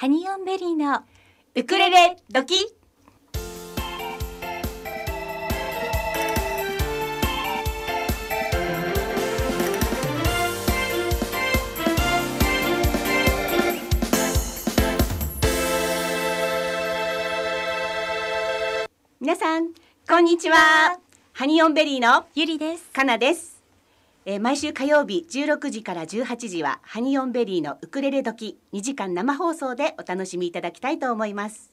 ハニオンベリーのウクレレ時。皆さんこんにちは。ハニオンベリーのゆりです。かなです、えー毎週火曜日16時から18時はハニオンベリーのウクレレ時2時間生放送でお楽しみいただきたいと思います。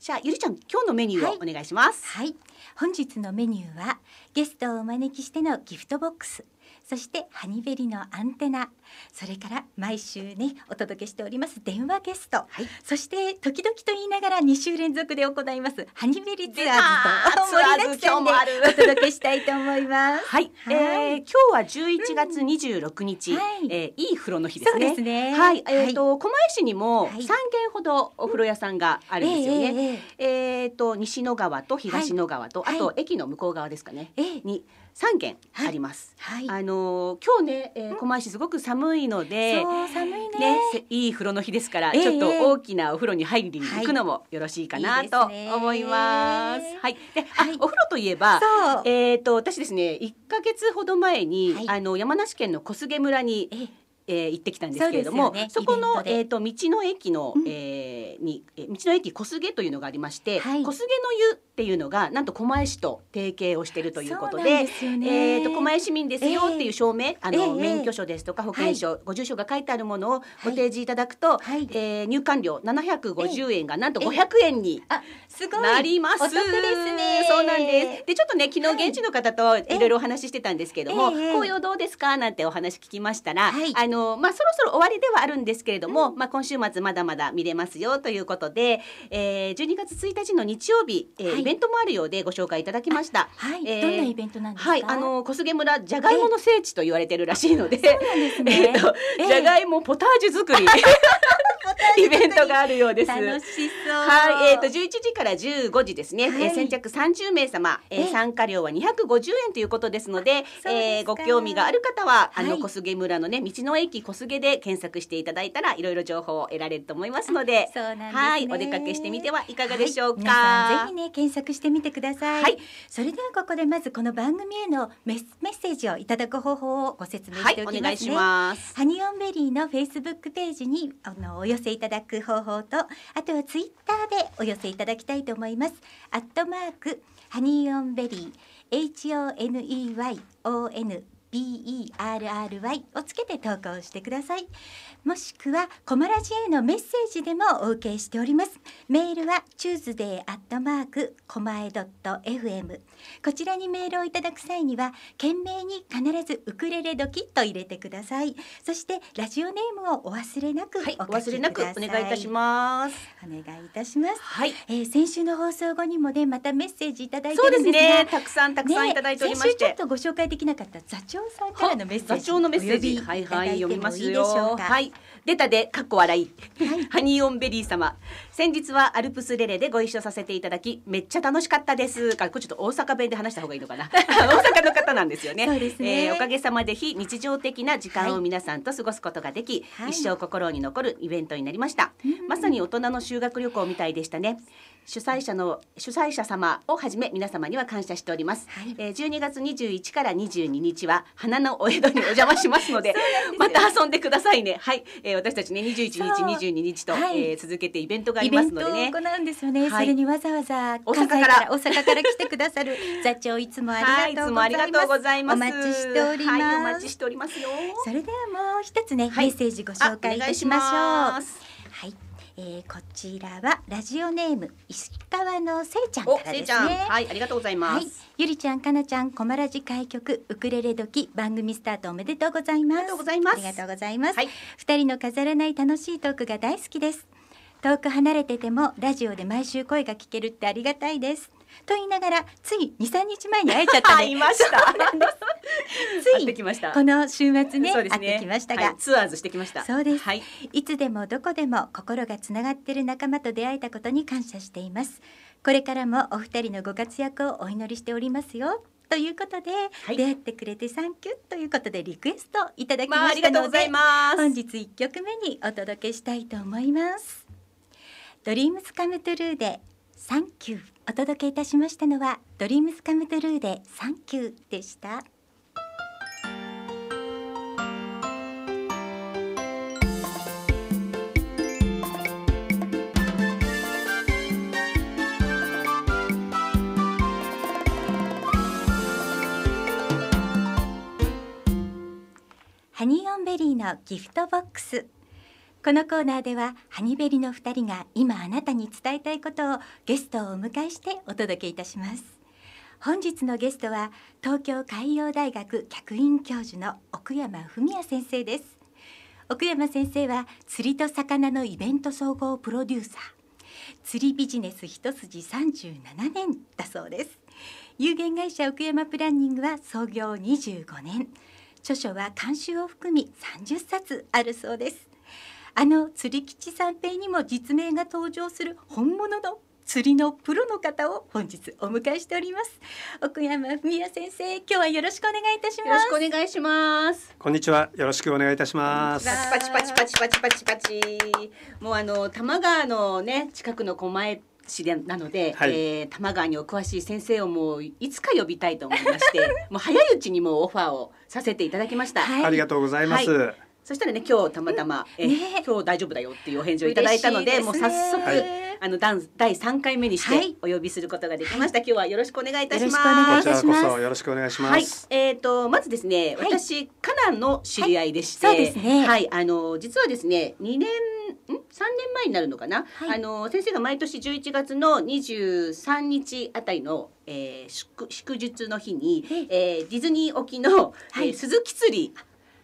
じゃあゆりちゃん今日のメニューをお願いします、はい。本日のメニューはゲストをお招きしてのギフトボックス。そしてハニベリのアンテナそれから毎週ねお届けしております電話ゲスト、はい。そして時々と言いながら2週連続で行います。ハニベリツアーズと盛りだくさんでお届けしたいと思います。はい、はい。えー今日は11月26日、はい。えーいい風呂の日ですね。すね。はい、えっ、と、狛江市にもはい。3軒ほどお風呂屋さんがあるんですよね。えええええっ、と西野川と東野川と、はい。あと駅の向こう側ですかね。ええに3軒あります。はい。あのー今日ね、えー、狛江市すごく寒いので。寒いね。ね、せいい風呂の日ですから、ええ。ちょっと大きなお風呂に入りに行くのもよろしいかはないと思います。はい、で、あ、はい。お風呂といえば、えっ、と私ですね1ヶ月ほど前に、はい。あの山梨県の小菅村に、えええー行ってきたんですけれどもそ,、ね。このえっ、と道の駅の、うん。えーにえー道の駅小菅というのがありまして、はい。小菅の湯っていうのがなんと狛江市と提携をしているということでえー、と狛江市民ですよっていう証明、あの、ええ免許証ですとか保険証、ご住所が書いてあるものをご提示いただくと、はい。えー入館料750円がなんと500円にあすごい。なります。お得ですね。そうなんです。でちょっとね昨日現地の方とい。ろいろお話ししてたんですけども、ええ紅葉どうですか？なんてお話聞きましたら、はい。あのまあそろそろ終わりではあるんですけれども、まあ今週末まだまだ見れますよということで、えー、12月1日の日曜日、えーはい。イベントもあるようでご紹介いただきました。はい、えーどんなイベントなんですか？はい、あの小菅村じゃがいもの聖地と言われてるらしいので、え っとええ。じゃがいもポタージュ作り。イベントがあるようです。楽しそう。はい、えっ、と11時から15時ですね。はい。えー先着30名様、えーええ参加料は250円ということですので、でえーご興味がある方は、あはい。の小菅村のね道の駅小菅で検索していただいたらいろいろ情報を得られると思いますので、ね。はい、お出かけしてみてはいかがでしょうか。はい。ぜひね検索してみてください、はい。それではここでまずこの番組へのメッ、メッセージをいただく方法をご説明はい、しておきますね、お願いします。ハニオンベリーのフェイスブックページにあのお寄せいただく方法とあとはツイッターでお寄せいただきたいと思います。アットマークハニーオンベリー HONEYON BERRY をつけて投稿してください。もしくはコマラジへのメッセージでもお受けしております。メールは tuesday アットマークコマエドット FM こちらにメールをいただく際には懸命に必ずウクレレドキと入れてください。そしてラジオネームをお忘れなくお書はい、きください、お忘れなくお願いいたします。お願いいたします、はい、えー、先週の放送後にもねまたメッセージいただいてそうでするんですがね。たくさんたくさんいただいておりまして。ね先週ちょっ。とご紹介できなかった座長さんからのメッセージ座長のメッセージ、はいはい、読みますよ。はい、出たで、かっこ笑い。はいハニーオンベリー様。先日はアルプスレレでご一緒させていただき、めっちゃ楽しかったです。あこれちょっと大阪弁で話した方がいいのかな。大阪の方なんですよね。そうですねえーおかげさまで非日常的な時間を皆さんと過ごすことができ、はい一生心に残るイベントになりました。うんまさに大人の修学旅行みたいでしたね。主催者の主催者様をはじめ皆様には感謝しております。はい。えー12月21から22日は花のお江戸にお邪魔しますので また遊んでくださいね。はい、えー私たちね21日そう。22日と、はい。えー続けてイベントがありますのでね。行うんですよね、はい。それにわざわざ大阪から。大阪から来てくださる 座長いつもありがとうございます,、りがとうございます。お待ちしております、はい、お待ちしておりますよ。それではもう一つね、はい。メッセージご紹介いたしましょう。はい、えー、こちらはラジオネーム石川のせいちゃんおか、らですねはい、ありがとうございます。はい、ゆりちゃん、かなちゃん、こまらじ開局ウクレレ時番組スタートおめでとうございます。ありがとうございますありがとうございます。はい二人の飾らない楽しいトークが大好きです。遠く離れててもラジオで毎週声が聞けるってありがたいです。と言いながらつい2、3日前に会えちゃったね。会いました。つい。この週末ねそうです会ってきましたが、はいツアーズしてきました。そうですはい。いつでもどこでも心がつながってる仲間と出会えたことに感謝していますこれからもお二人のご活躍をお祈りしておりますよということで、はい出会ってくれてサンキューということでリクエストいただきましたので、がとうございます。本日一曲目にお届けしたいと思いますドリームスカムトゥルーでサンキュー。お届けいたしましたのはドリームスカムトゥルーでサンキューでした。ハニーオンベリーのギフトボックス。このコーナーではハニベリの2人が今あなたに伝えたいことをゲストをお迎えしてお届けいたします。本日のゲストは東京海洋大学客員教授の奥山文也先生です。奥山先生は釣りと魚のイベント総合プロデューサー。釣りビジネス一筋37年だそうです。有限会社奥山プランニングは創業25年。著書は監修を含み30冊あるそうです。あの釣り吉三平にも実名が登場する本物の釣りのプロの方を本日お迎えしております。奥山文也先生今日はよろしくお願いいたします。よろしくお願いします。こんにちは。よろしくお願いいたします。パチパチパチパチパチパチ。パチもうあの多摩川のね近くの狛江市でなので、はい。えー多摩川にお詳しい先生をもういつか呼びたいと思いましてもう早いうちにもうオファーをさせていただきました、はい。ありがとうございます、はそしたらね今日たまたま、え今日大丈夫だよっていうお返事をいただいたのでもう早速、はいあの第第3回目にしはい。てお呼びすることができました、今日はよろしくお願いいたします。よろしくお願いこちらこいたします。そよろしくお願いしまはい。す、、えー、とまずですね、はい。私カナンの知り合いでして、はい。そうですね。はい、あの実はですね、2年ん？3年前になるのかな、はい。あの先生が毎年11月の23日あたりの、えー、祝祝日の日に、えー、ディズニー沖の、はい。えー鈴木釣り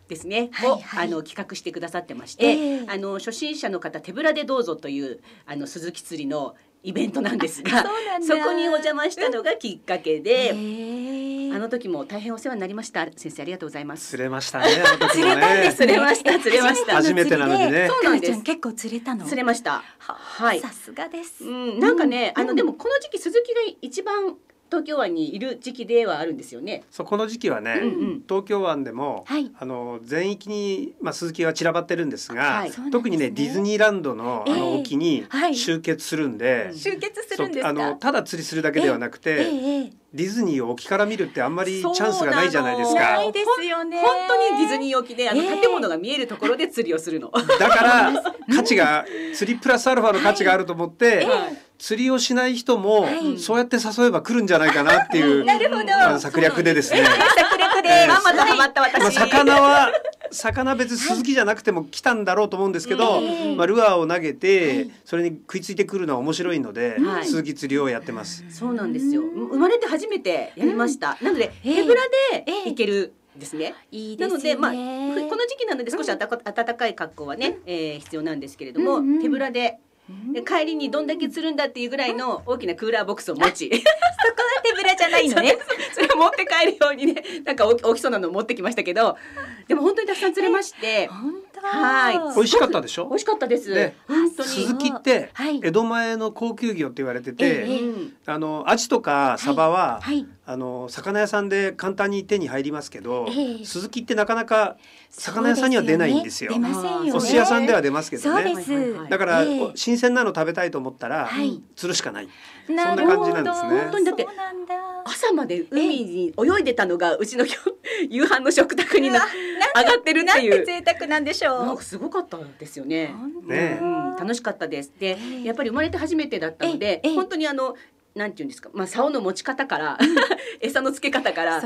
ですね、をはいはい。あの企画してくださってまして、ええ。あの初心者の方手ぶらでどうぞというあの鈴木釣りのイベントなんですが そこにお邪魔したのがきっかけえで、ーあの時も大変お世話になりました。先生ありがとうございます。釣れましたねあの時 釣れたんです釣れました。釣れました。初めてなのにね。そうなんです。結構釣れたの？釣れました。ははい。さすがです、うん、なんかね、うん。あのでもこの時期鈴木が一番東京湾にいる時期ではあるんですよね。そうこの時期はね、うんうん。東京湾でも、はい。あの全域にまあ鈴木は散らばってるんですが、はい。特にねディズニーランドのあえ。えの沖にはい。集結するんで、うん集結するんですか？あのただ釣りするだけではなくて、えええディズニーを沖から見るってあんまりチャンスがないじゃないですかないですよね本当にディズニー沖であのええ建物が見えるところで釣りをするの。だから 価値が釣りプラスアルファの価値があると思って、はい釣りをしない人も、はいそうやって誘えば来るんじゃないかなっていうなるほどあの策略でですね。策略で、ええまんまとハマった私。まあ、魚は魚別に鈴木じゃなくても来たんだろうと思うんですけど、ええまあ、ルアーを投げて、はい。それに食いついてくるのは面白いので、はい。鈴木釣りをやってます。そうなんですよ。生まれて初めてやりました。なのでええ。手ぶらでええ行けるですね。いいですよね。なので、まあ、ふこの時期なので少し暖か暖かい格好はね、えー必要なんですけれども、うんうん。手ぶらでうんで帰りにどんだけ釣るんだっていうぐらいの大きなクーラーボックスを持ち。そこは手ぶらじゃないのね。それを持って帰るようにね なんか大き大きそうなのを持ってきましたけど。でも本当にたくさん釣れまして。本当。はい。美味しかったでしょ？美味しかったです、ね。本当に。鈴木ってはい。江戸前の高級魚って言われてて、あのアジとかサバは、はい。あの魚屋さんで簡単に手に入りますけど、ええ。鈴木ってなかなか魚屋さんには出ないんですよ。出ませんよね。お寿司屋さんでは出ますけどね。だから、ええ。お新鮮なの食べたいと思ったら、はい。釣るしかない。そんな感じなんですね。本当にだって朝まで海に泳いでたのがうちの夕飯の食卓に上がってるっていう。なんて贅沢なんでしょう。なんかすごかったですよね。ねうん、楽しかったです。で、ええ。やっぱり生まれて初めてだったので、ええ。本当にあのなんていうんですか、まあ竿の持ち方から 餌の付け方から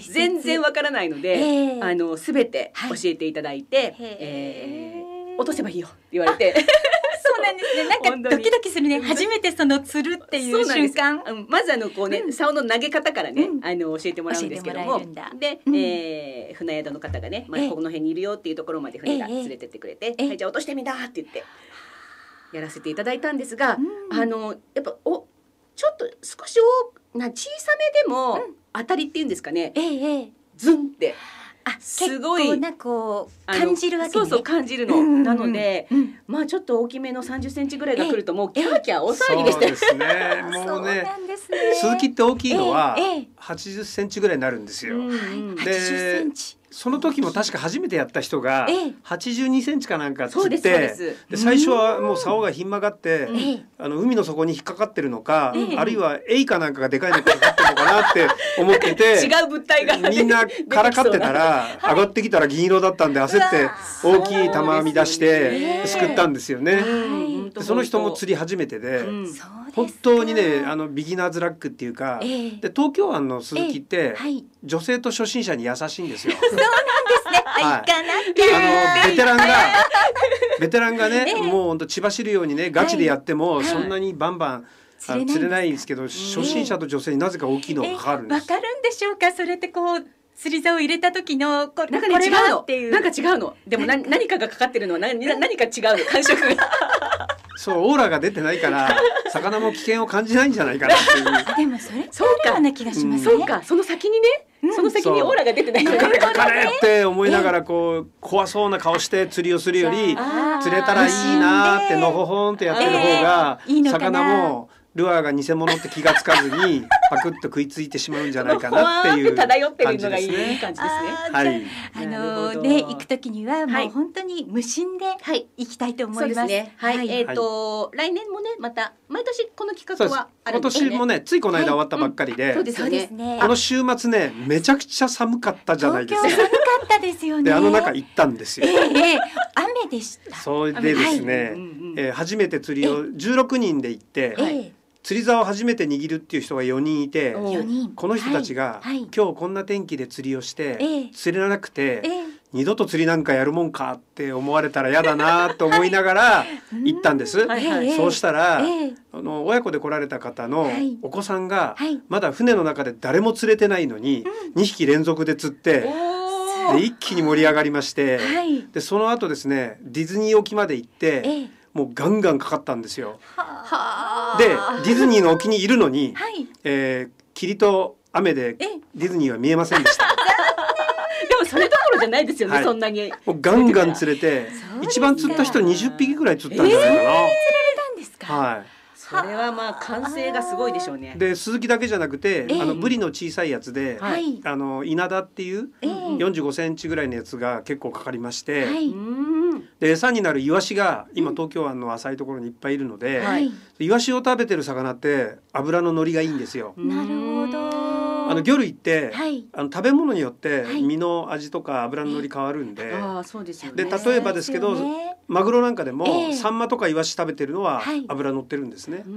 全然わからないので、ええ。あのすべて教えていただいて、へえ。えー落とせばいいよって言われて、そうなんですね。なんかドキドキするね。初めてその釣るっていう瞬間。うんまずあのこうね、うん。竿の投げ方からね、うん。あの教えてもらうんですけども。もで、うん。えー船宿の方がね、まあええ。この辺にいるよっていうところまで船がええ。連れてってくれて、ええ。はいじゃあ落としてみなって言ってやらせていただいたんですが、うん。あのやっぱおちょっと少しおな小さめでも、うん。当たりっていうんですかね。ええええ。ズンって。あすごい。結構なこう感じるわけね。そうそう感じるの、うんうんうんなのでうん。まあちょっと大きめの3 0センチぐらいが来るともうキええャーキャー大騒ぎでしたよそうですね。もそううね、なんですね。鈴木って大きいのはええええ。80センチぐらいになるんですよ。うん。うんで80センチその時も確か初めてやった人がええ。82センチかなんか釣ってで最初はもう竿がひん曲がってええ。あの海の底に引っかかってるのか、ええ。あるいはエイかなんかがでかいのがかかってるのかなって思ってて 違う物体がみんなからかってたら上がってきたら銀色だったんで焦って大きい玉編み出してすくったんですよね。はいでその人も釣り初めてで、うん。本当にねあのビギナーズラックっていうか、ええ。で東京湾の鈴木って、はい。女性と初心者に優しいんですよ。そうなんですね。はい。はい行かなあのベテランが ベテランがね、ええ。もう本当千葉知るようにねガチでやっても、はい。そんなにバンバン、釣れないんですか？釣れないんですけど、初心者と女性になぜか大きいのがかかるんです。わかるんでしょうか？それってこう釣り竿を入れた時のこなんかね違うの？はっていうなんか違うの？でもな何かがかかってるのは何何何か違うの？感触がそうオーラが出てないから 魚も危険を感じないんじゃないかなっていう。あでもそれってそうか。な気がしますね、そうか。その先にね、うん。その先にオーラが出てない。かかれかかれねって思いながらこう怖そうな顔して釣りをするより釣れたらいいなーってのほほんってやってる方がええいいのかな。魚もルアーが偽物って気がつかずに パクッと食いついてしまうんじゃないかなっていう漂ってる感じのがいいですね。感じですね。はい。あのね行く時にははい。もう本当に無心ではい。行きたいと思います。はい、えっ、と、来年もねまた毎年この企画はある今年もねついこの間終わったばっかりで、そうですよね。この週末ねめちゃくちゃ寒かったじゃないですか。東京寒。かったですよね。であの中行ったんですよ。え。えええ雨でした。それでですね、えー初めて釣りを16人で行ってえはい。え釣り竿を初めて握るっていう人が4人いて。この人たちが、はい。はい。今日こんな天気で釣りをして、ええ。釣れなくて、ええ。二度と釣りなんかやるもんかって思われたら嫌だなと思いながら 行ったんです。はいそうしたら、ええ。あの親子で来られた方のはい。お子さんが、はい。まだ船の中で誰も釣れてないのに、2匹連続で釣っておで一気に盛り上がりまして、はい。でその後ですねディズニー沖まで行って、ええもうガンガンかかったんですよ。はあ。でディズニーの沖にいるのに、はい。えー霧と雨でええディズニーは見えませんでした。でもそれどころじゃないですよね、はいそんなにもうガンガン釣れて一番釣った人20匹ぐらい釣ったんじゃないかなんですか。な。はい。それはまあ完成がすごいでしょうねで鈴木だけじゃなくて、ええあのブリの小さいやつで、はい。あの稲田っていうええ45センチぐらいのやつが結構かかりまして、はい。うんで餌になるイワシが今東京湾の浅いところにいっぱいいるので、はい。イワシを食べてる魚って脂の乗りがいいんですよ。なるほど。あの魚類って、はい。あの食べ物によってはい。身の味とか脂の乗り変わるんで、ああそうですよね。で例えばですけどね。マグロなんかでも、ええ。サンマとかイワシ食べてるのははい。脂乗ってるんですね。う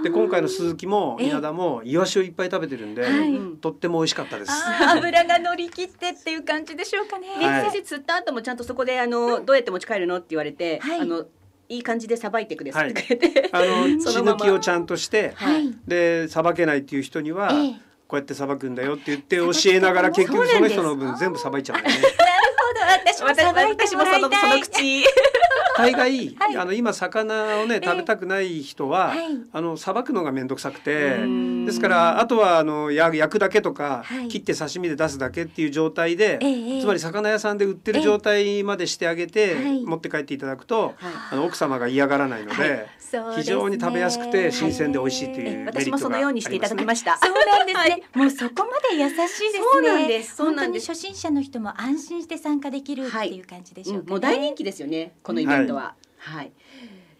ん。で今回の鈴木もええ。稲田もイワシをいっぱい食べてるんで、はい。うんとっても美味しかったです。あー油が乗り切ってっていう感じでしょうかね。ではい。先生釣った後もちゃんとそこであの、どうやって持ち帰るのって言われて、はい。あのいい感じでさばいてくださはい。ってくれて、あの血抜きをちゃんとして、はい。でさばけないっていう人には、ええこうやってさばくんだよって言って教えながら結局その人の分全部さばいちゃうんだよね。なるほど。私も私も私もその。その口 大概、はい。あの今魚をね食べたくない人は、はい。あのさばくのが面倒くさくてうん。ですからあとはあのや焼くだけとか、はい。切って刺身で出すだけっていう状態で、ええつまり魚屋さんで売ってる状態までしてあげて、はい。持って帰っていただくと、はい。あの奥様が嫌がらないので、非常に食べやすくて新鮮で美味しいというメリットがありますね私もそのようにしていただきました。そうなんですね。もうそこまで優しいですね。そうなんです。本当に初心者の人も安心して参加できるっていう感じでしょうか、ね。うん。もう大人気ですよね。このイベントは。はい、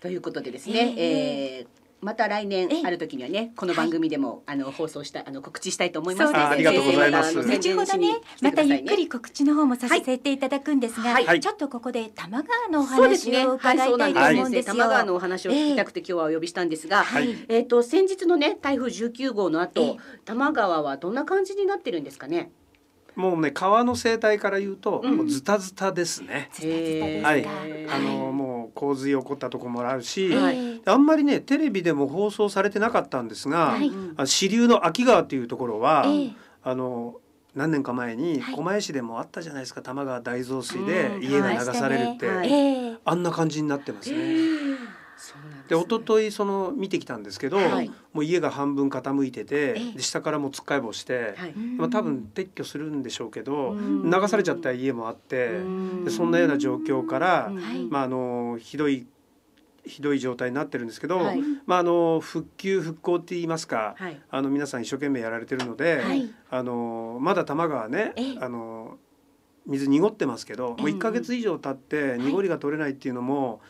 ということでですね、えええーまた来年え。えある時にはねこの番組でも、あの放送したあの告知したいと思いますのであありがとうございます。後ほどねまたゆっくり告知の方もさせていただくんですが、ちょっとここで玉川のお。話をはい、伺いたいと。思うんですよ。玉川のお話を聞きたくて今日はお呼びしたんですが、はい。えっ、と先日のね台風19号の後、ええ。玉川はどんな感じになってるんですかね？もうね川の生態から言うと、うん。もうズタズタですね。ズタズタですか。はい。あのもう洪水起こったところもあるし、ええはい。あんまりねテレビでも放送されてなかったんですが、はい。支流の秋川っていうところは、ええ。あの何年か前にはい。狛江市でもあったじゃないですか。多摩川大増水でうん。家が流されるって、あんな感じになってますね。で一昨日その見てきたんですけど、はい。もう家が半分傾いてて、ええ。で下からもつっかえ棒して、はい。まあ、多分撤去するんでしょうけど、うん。流されちゃった家もあって、うん。でそんなような状況から、まあ、あのひどいひどい状態になってるんですけど、はい。まあ、あの復旧復興って言いますか、はい。あの皆さん一生懸命やられてるので、はい。あのまだ多摩川ね、ええ。あの水濁ってますけど、もううん1ヶ月以上経って濁りが取れないっていうのも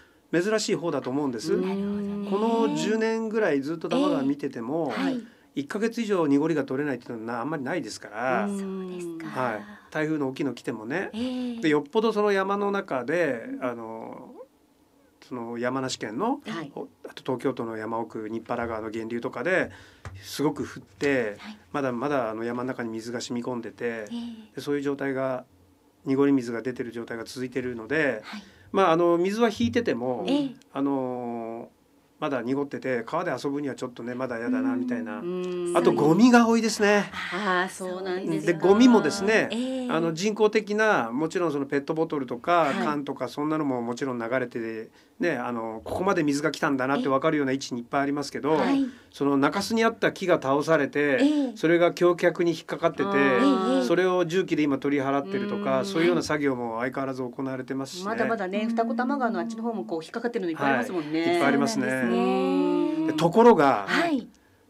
珍しい方だと思うんです。うん。この10年ぐらいずっと玉川見てても、はい。1ヶ月以上濁りが取れないっていうのはなあんまりないですから、はい、台風の大きいの来てもね。えーでよっぽどその山の中であのその山梨県のはい。おあと東京都の山奥日原川の源流とかですごく降ってはいまだまだあの山の中に水が染み込んでてえーでそういう状態が濁り水が出てる状態が続いてるので、はいまあ、あの水は引いてても、えーあのまだ濁ってて川で遊ぶにはちょっとねまだ嫌だなみたいな、うんあとゴミが多いですね。ああそうなんですか。でゴミもですねえーあの人工的なもちろんそのペットボトルとかはい。缶とかそんなのももちろん流れてねあのここまで水が来たんだなって分かるような位置にいっぱいありますけど、はい。その中州にあった木が倒されて、ええ。それが橋脚に引っかかってて、それを重機で今取り払ってるとうんかそういうような作業も相変わらず行われてますしね。まだまだね二子玉川のあっちの方もこう引っかかってるのいっぱいありますもんね、い。っぱいありますね。すうんでところがはい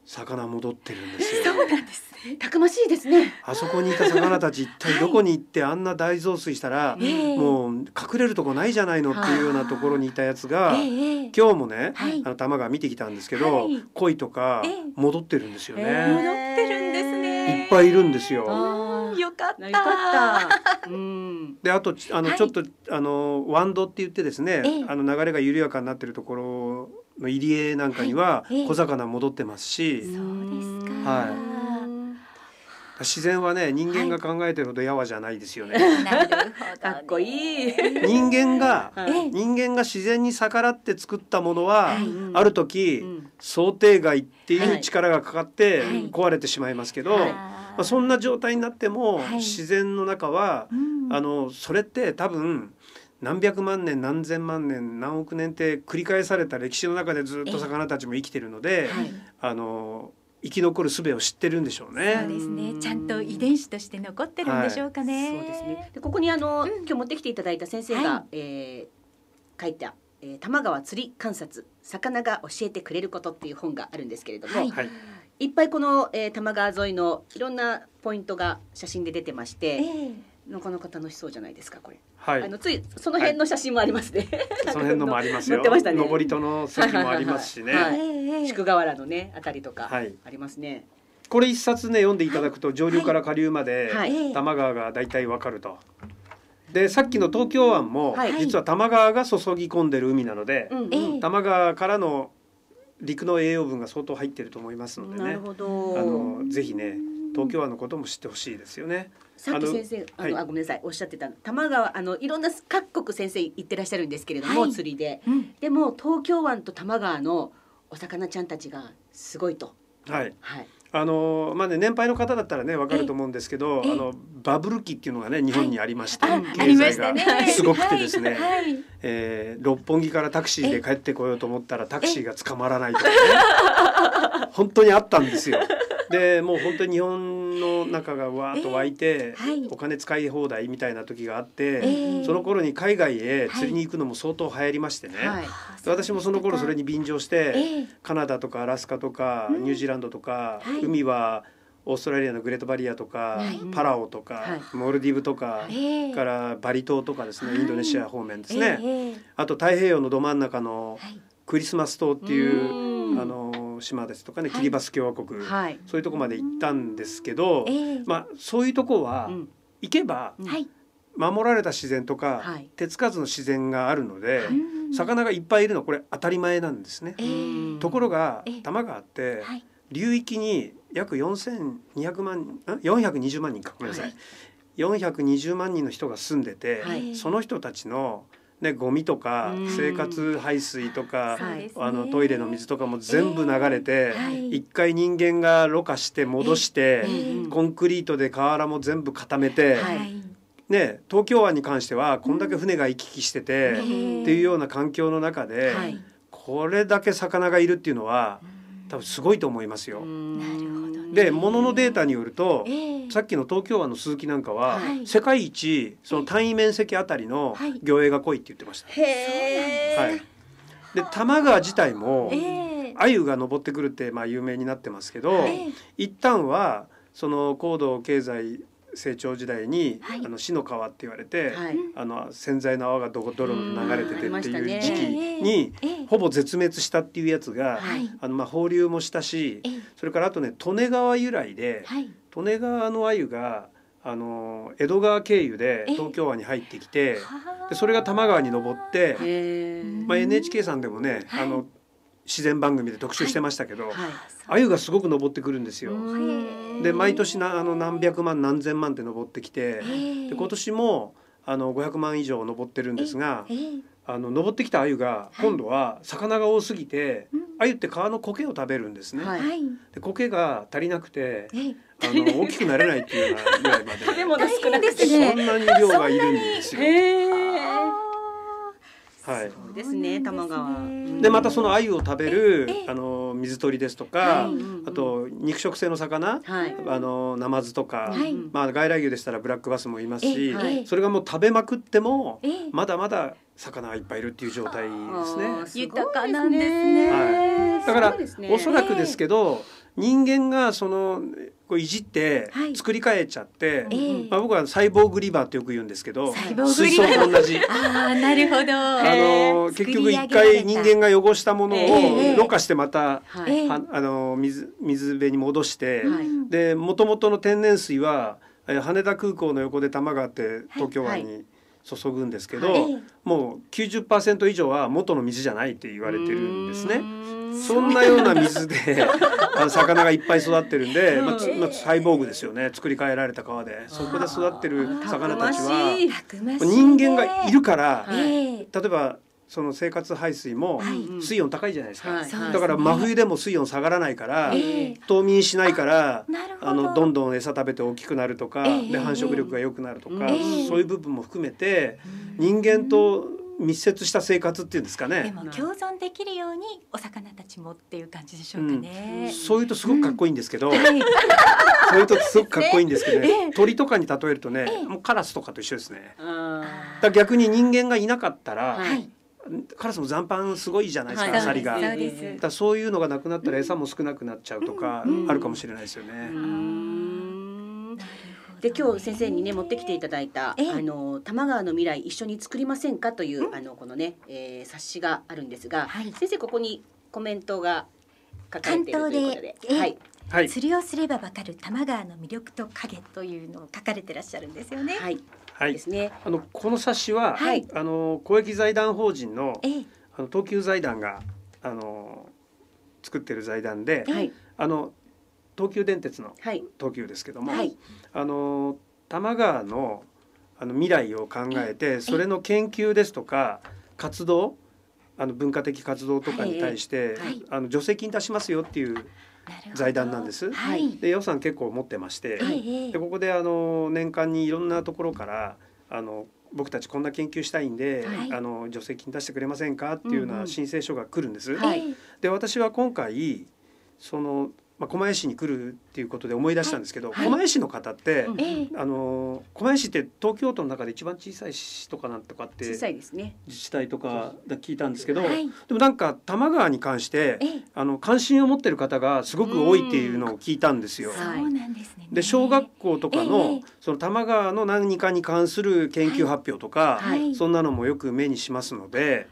魚戻ってるんですよ。そうなんですね。たくましいですね。あそこにいた魚たち一体どこに行ってあんな大増水したら、ええ。もう隠れるとこないじゃないのっていうようなところにいたやつが、ええ今日もね、はい。あの玉川見てきたんですけど、はい。鯉とかええ。戻ってるんですよへね。戻ってるんですね。いっぱいいるんですよ。よかった。よかった。うん。であとあの、はい。ちょっとあのワンドって言ってですね、ええ。あの流れが緩やかになってるところの入り江なんかには小魚戻ってますし、そうですか。は自然はね人間が考えてるほどやわじゃないですよね。なるほどね。かっこいい。人間が人間が自然に逆らって作ったものは、はい。ある時、うん。想定外っていう力がかかってはい。壊れてしまいますけど、はい。まあ、そんな状態になっても、はい。自然の中は、うん。あのそれって多分何百万年何千万年何億年って繰り返された歴史の中でずっと魚たちも生きてるので、はい。あの生き残る術を知ってるんでしょうね。そうですね。ちゃんと遺伝子として残ってるんでしょうかね、そうですね。でここにあの、うん。今日持ってきていただいた先生が、はい。えー書いた、えー、玉川釣り観察魚が教えてくれることっていう本があるんですけれども、はい。はい、いっぱいこの、えー、玉川沿いのいろんなポイントが写真で出てまして、ええなかなか楽しそうじゃないですかこれ。はいあのついその辺の写真もありますね。その辺のもありますよ。載ってましたね登り戸の席もありますしね。宿河原のねあたりとかはいありますね。これ一冊ね読んでいただくと上流から下流まで多摩川がだいたいわかると。でさっきの東京湾もはい実は多摩川が注ぎ込んでる海なので、うんうんええ多摩川からの陸の栄養分が相当入ってると思いますのでねなる。ほあど。のぜひね東京湾のことも知ってほしいですよね。さっき先生あの、はい。あごめんなさいおっしゃってた多摩川あのいろんな各国先生行ってらっしゃるんですけれども、はい。釣りで。うん。でも東京湾と多摩川のお魚ちゃんたちがすごいと。はい。はい。あのまあね年配の方だったらねわかると思うんですけど、ええ。あのバブル期っていうのがね日本にありまして、経済が。すごくてですね。はい。はい。えー六本木からタクシーで帰ってこようと思ったらタクシーが捕まらないとかね。本当にあったんですよ。でもう本当に日本の中がわーっと湧いて、はい。お金使い放題みたいな時があって、ええその頃に海外へ釣りに行くのも相当流行りましてね、はい。で私もその頃それに便乗して、ええカナダとかアラスカとか、うん。ニュージーランドとか、はい。海はオーストラリアのグレートバリアとか、はい。パラオとか、はい。モルディブとか、ええからバリ島とかですね、はい。インドネシア方面ですね、ええあと太平洋のど真ん中のはい。クリスマス島っていううん。あの島ですとかね、はい。キリバス共和国、はい。そういうとこまで行ったんですけど、ええ。まあそういうとこはうん。行けば守られた自然とか、はい。手つかずの自然があるので、うん魚がいっぱいいるのこれ当たり前なんですね。ええ。ところがええ。多摩川ってはい。流域に約4200万ん？420万人かごめんなさい、はい。420万人の人が住んでて、はい。その人たちの、ね、ゴミとかうん。生活排水とかあのトイレの水とかも全部流れて、はい。一回人間がろ過して戻して、コンクリートで河原も全部固めて、はい。ね、東京湾に関してはこんだけ船が行き来してて、ええ。っていうような環境の中で、はい。これだけ魚がいるっていうのは多分すごいと思いますよ。なるほどね。で物のデータによるとええ。さっきの東京湾の鈴木なんかは、はい。世界一その単位面積あたりのはい。魚影が濃いって言ってました。へえ、はい、で多摩川自体もええ。鮎が登ってくるってまあ有名になってますけど、ええ一旦はその高度経済成長時代に、はい。あの死の川って言われて、はい。あの洗剤の泡がどこどろ流れててっていう時期に、ええほぼ絶滅したっていうやつが、はい。あのまあ放流もしたし、ええ。それからあとね利根川由来で、はい。利根川の鮎があの江戸川経由でええ。東京湾に入ってきて、はあ。でそれが多摩川に上って、まあ、NHK さんでもね、はい。あの自然番組で特集してましたけど、はい。鮎がすごく上ってくるんですよ。うんで毎年なあの何百万何千万って上ってきて、ええで今年もあの500万以上上ってるんですがええあの上ってきた鮎が今度は魚が多すぎてうん。鮎って川の苔を食べるんですね。はい。はい。で苔が足りなくてええあの大きくなれないっていうようなぐらいまで。食べ物少なく大て変ですね。そんなに量がいるんですよ。へはい。そうですね多摩川。うん。でまたその鮎を食べるええ。あの水鳥ですとか、はい。あと肉食性の魚、はい。あのナマズとか、はい。まあ外来魚でしたらブラックバスもいますし、ええ。はいそれがもう食べまくってもええ。まだまだ魚がいっぱいいるっていう状態ですね。豊かなんですね。はい。だからおそらくですけど、人間がそのこういじってはい。作り変えちゃって、ええ。まあ、僕はサイボーグリバーってよく言うんですけど水槽と同じ。ああなるほど。あへの結局一回人間が汚したものをええ。ろ過してまた、はい。あの水水辺に戻して、はい。うんで元々の天然水はえー羽田空港の横で多摩川って東京湾に注ぐんですけど、はい。ええもう90%以上は元の水じゃないって言われてるんですね。うん。そんなような水で あの魚がいっぱい育ってるんで、まあまあ、サイボーグですよね。作り変えられた川で。そこで育ってる魚たちは人間がいるから、例えばその生活排水もはい。水温高いじゃないですか、はい。だから真冬でも水温下がらないから、ええ。冬眠しないからなるほど。あのどんどん餌食べて大きくなるとか、ええ。で繁殖力が良くなるとか、ええ。そういう部分も含めて人間と密接した生活っていうんですかでね、も共存できるようにお魚たちもっていう感じでしょうかね。そういうとすごくかっこいいんですけど、はい。そういうとすごくかっこいいんですけど ね、ええ鳥とかに例えるとね、ええ。もうカラスとかと一緒ですね。あだ逆に人間がいなかったら、はいはいカラスも残飯すごいじゃないですか、はい。アサリが。だそういうのがなくなったら餌も少なくなっちゃうとかうんあるかもしれないですよね。で今日先生にね持ってきていただいた、ええ。あの多摩川の未来一緒に作りませんかという、あのこのね、えー冊子があるんですが、はい。先生ここにコメントが書かれているということで。関東でええ。はい。はい、釣りをすればわかる多摩川の魅力と影というのを書かれてらっしゃるんですよね。はいはい、ですね。あのこの冊子は、はい。あの公益財団法人のええ。あの東急財団があの作ってる財団で、はい。あの東急電鉄のはい。東急ですけども、はい。あの多摩川のあの未来を考えてそれの研究ですとか活動あの文化的活動とかに対して、はい。あの助成金出しますよっていう財団なんです。はい。で予算結構持ってまして、えええ。でここであの年間にいろんなところからあの僕たちこんな研究したいんで、はい。あの助成金出してくれませんかっていうよううんうなん。申請書が来るんです。えはい。ええで私は今回その、まあ、狛江市に来るっていうことで思い出したんですけど、はい。狛江市の方って、あの狛江市って東京都の中で一番小さい市とかなんとかって小さいですね。自治体とかで聞いたんですけど、はい。でもなんか多摩川に関してええ。あの関心を持ってる方がすごく多いっていうのを聞いたんですよ。うんそうなんですね。で小学校とかえのえその多摩川の何かに関する研究発表とか、はい。そんなのもよく目にしますので、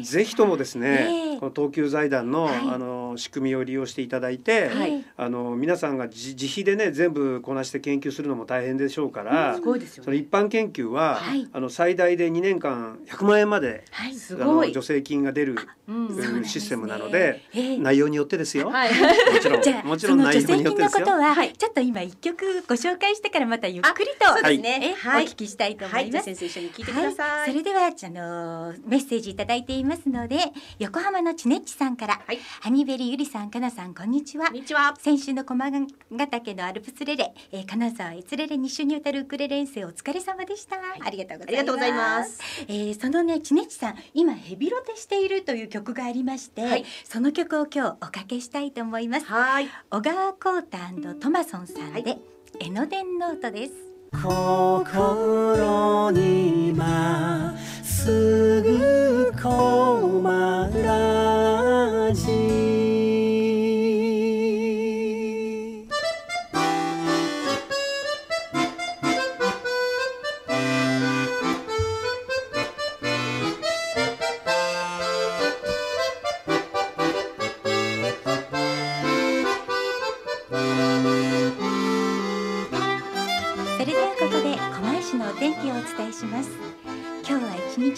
ぜひともですね、ええこの東急財団の、はい。あの仕組みを利用していただいて、はい。あの皆さんが自自費でね全部こなして研究するのも大変でしょうから、すごいですよね。その一般研究は、はい。あの最大で2年間100万円まであの助成金が出るうん。システムなので、ええ。内容によってですよ。はい。もちろんもちろん内容によってですよ。金のこと。は、はい。ちょっと今一曲ご紹介してからまたゆっくりとねえはい。お聞きしたいと思はい。ます。先生一緒に聞いてくださはい、それではあのメッセージいただいていますので横浜のちねっちさんから、はい。ハニベリゆりさんかなさんこんにちは。こんにちは。先週の駒ヶ岳のアルプスレレ、えー、金沢いつレレ2週にわたるウクレレ遠征お疲れ様でした、ありがとうございます。ありがとうございます。えーそのねちねっちさん今ヘビロテしているという曲がありまして、はい。その曲を今日おかけしたいと思います。はい。小川コータ&とまそんさんで、江ノ電ノートです。心にまっすぐこまらじ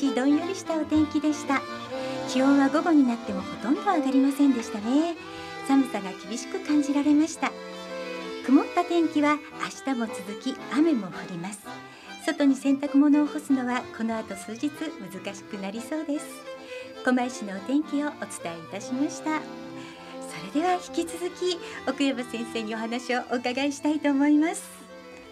しどんよりしたお天気でした。気温は午後になってもほとんど上がりませんでしたね。寒さが厳しく感じられました。曇った天気は明日も続き雨も降ります。外に洗濯物を干すのはこの後数日難しくなりそうです。狛江市のお天気をお伝えいたしました。それでは引き続き奥山先生にお話をお伺いしたいと思います。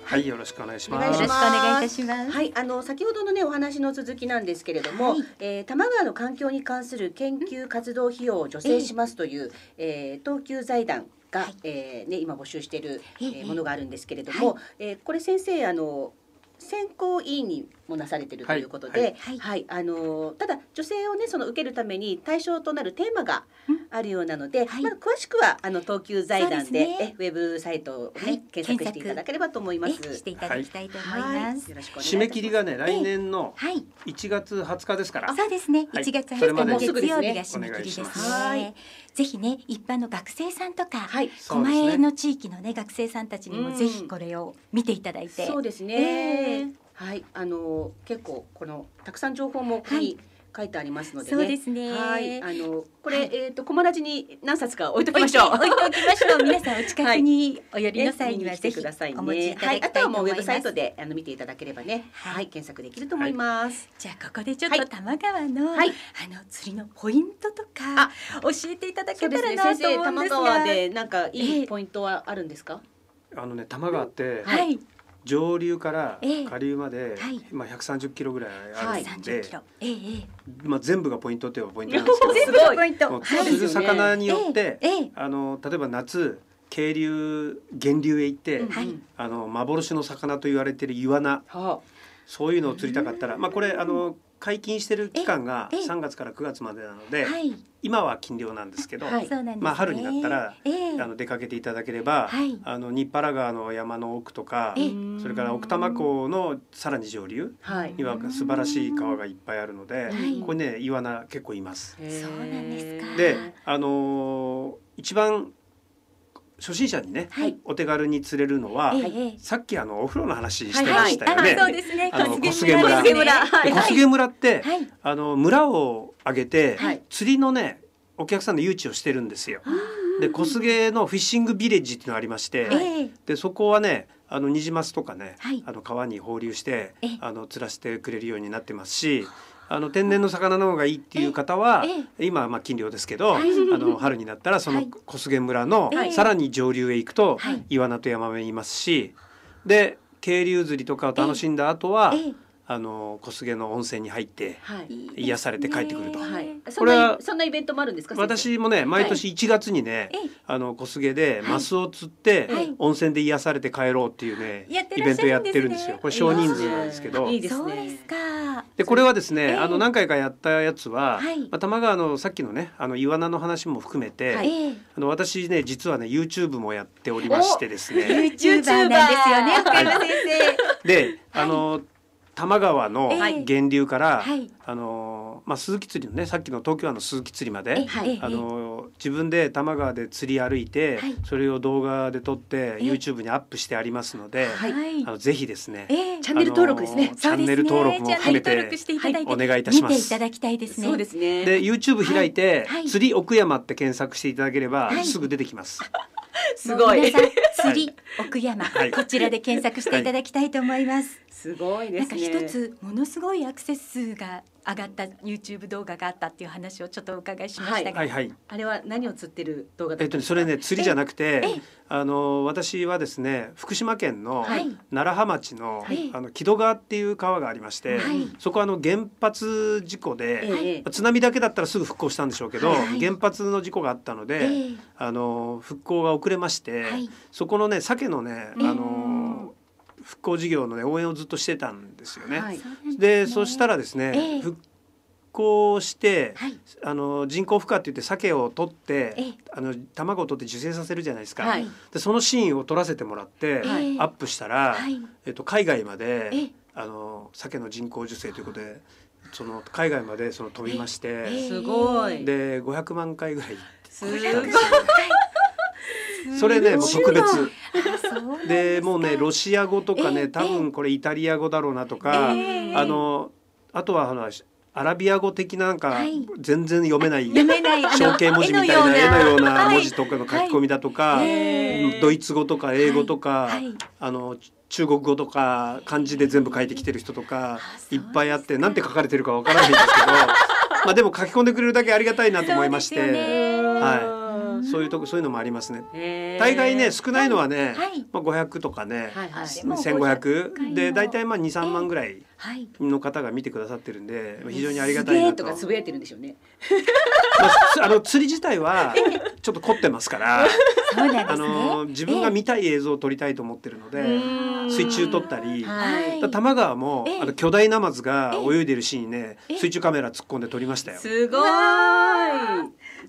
はい、よろしくお願いします。お願いします。よろしくお願いいたします。はい、あの先ほどのねお話の続きなんですけれども、はい。えー多摩川の環境に関する研究活動費用を助成しますという、えー東急財団が、はい。えーね今募集している、えええ。ーものがあるんですけれども、えーこれ先生あの選考委員にもなされているということで、はい。はい、あのただ女性をねその受けるために対象となるテーマがうん。あるようなので、はい。まあ詳しくはあの東急財団でね。えウェブサイトをね、はい。検索していただければと思います。えしていただきたいと思いはい。ます、よろしくお願いいたします。締め切りがね、来年のはい。1月20日ですから。そうですね。はい。1月20それまで日の月曜日がも締め切りですね。ぜひね、一般の学生さんとか、はい。狛江の地域のね学生さんたちにうん。もぜひこれを見ていただいて、そうですね。ええはい、あの結構このたくさん情報もここに書いてありますのでね。そうですねはい、あのこれ、はいえっ、と小ラジに何冊か置いときましょう。置いておきましょう。皆さんお近くにお寄りの際にはぜひ来てくださいね。お持ちいたはい、あだきたいとはもうウェブ。サイトであの見ていただければね、はいはい、検索できると思います。じゃあここでちょっと多摩川の、はいあの釣りのポイントとかあ教えていただけ。たらなと思うんですが、川でなんかいええいポイントはあるんですか？あのね、多摩川ってはい、上流からええ。下流まで、はい。まあ130キロぐらいあるん30で、キロ、ええええ、まあ全部がポイントって言えばポイントなんですけど、全部のポイント、釣る魚によって、ええええ。あの例えば夏渓流源流へ行って、うん。はい。あの幻の魚と言われているイワナ。はそういうのを釣りたかったら、まあこれあの解禁してる期間がええ3月から9月までなので、はい、今は禁漁なんですけど。まあ春になったらええ。あの出かけていただければ、はい。あの日原川の山の奥とかええ。それから奥多摩湖のさらに上流。には素晴らしい川がいっぱいあるので、はい。ここにねイワナ結構います。そうなんですか。で、あのー一番初心者にね、はい。お手軽に釣れるのは、さっきあのお風呂の話してはいましたよね。あそうですね。あの小小菅村。小菅村って、はい。あの村を挙げて、はい。釣りのねお客さんの誘致をしてるんですよ。で小菅のフィッシングビレッジっていうのがありまして、ええ。でそこはねあのニジマスとかね、はい。あの川に放流してええ。あの釣らせてくれるようになってますし。あの天然の魚の方がいいっていう方は、え今はまあ禁漁ですけど、はい。あの春になったらそのはい。小菅村のええ。さらに上流へ行くと、はい。イワナとヤマメいますしで渓流釣りとかを楽しんだ後は、ええあの小菅の温泉に入って癒されて帰ってくると。はい。そこれはそんなイベントもあるんですか？私もね毎年1月にね、ええあの小菅でマスを釣って、はい。温泉で癒されて帰ろうっていうね、イベントやってるんですよ。これ少人数なんですけど。いいですねそうですか。でこれはですね、ええ。あの何回かやったやつは、はい。まあ、多摩川のさっきのねあのイワナの話も含めて、あの私ね実はね YouTube もやっておりましてですね。YouTuber なんですよね。岡山先 であの多摩川のええ。源流から、はい。あのまあ、鈴木釣りのねさっきの東京湾の鈴木釣りまで、はい。あの自分で多摩川で釣り歩いて、はい。それを動画で撮ってええ。YouTube にアップしてありますので、生。はい。あ。のぜひですね、ええ。チャンネル登録ですね。チャンネル登録も含めてしていただいて、お願いいたします。見ていただきたいですね。そうですね。で YouTube 開いて、はい。釣り奥山って検索していただければ、はい。すぐ出てきます。すごい。もう皆さん釣り奥山、はい。こちらで検索していただきたいと思います。すごいでなんかすね。一つものすごいアクセス数が上がった YouTube 動画があったっていう話をちょっとお伺いしましたが、はい。はい。あれは何を釣ってる動画だえったとねそれ？ね釣りじゃなくてええ、あの私はですね福島県のはい。楢葉町の、はい。あの木戸川っていう川がありまして、はい。そこはあの原発事故で、ええ。津波だけだったらすぐ復興したんでしょうけど、はい。原発の事故があったので、ええ。あの復興が遅れまして、はい。そこのね鮭のね、うんあの復興事業のね応援をずっとしてたんですよね。はい。で、そしたらですね、ええ。復興して、はい。あの人工孵化って言って鮭を取って、ええ。あの卵を取って受精させるじゃないですか。はい。でそのシーンを撮らせてもらって、はい。アップしたら、はい。えっと海外まで、ええ。あの鮭の人工受精ということで、その海外までその飛びまして、ええ。すごい。で500万回ぐらい。すごい。それねもう特別。でもうねロシア語とかええね多分これイタリア語だろうなとか、ええ。あのあとはあのアラビア語的ななんかはい。全然読めない。読めないあの象形文字みたいな絵のような。文字とかの書き込みだとか、ドイツ語とか英語とか、あの中国語とか漢字で全部書いてきてる人とかいっぱいあってなんて書かれてるかわからないんですけど まあでも書き込んでくれるだけありがたいなと思いまして。はい、そういうとこそういうのもありますね。大概ね少ないのはね、はい。まあ、500とかね、はいはい。でも1500で500大体まあ23万ぐらいはい。の方が見てくださってるんで非常にありがたすげえいなととかつぶやいてるんでしょうね。まあつ あの釣り自体はちょっと凝ってますから、あの自分が見たい映像を撮りたいと思ってるので、水中撮ったり。はい。だ多摩川もええ。あの巨大ナマズが泳いでるシーンねええ。水中カメラ突っ込んで撮りましたよ。すごい。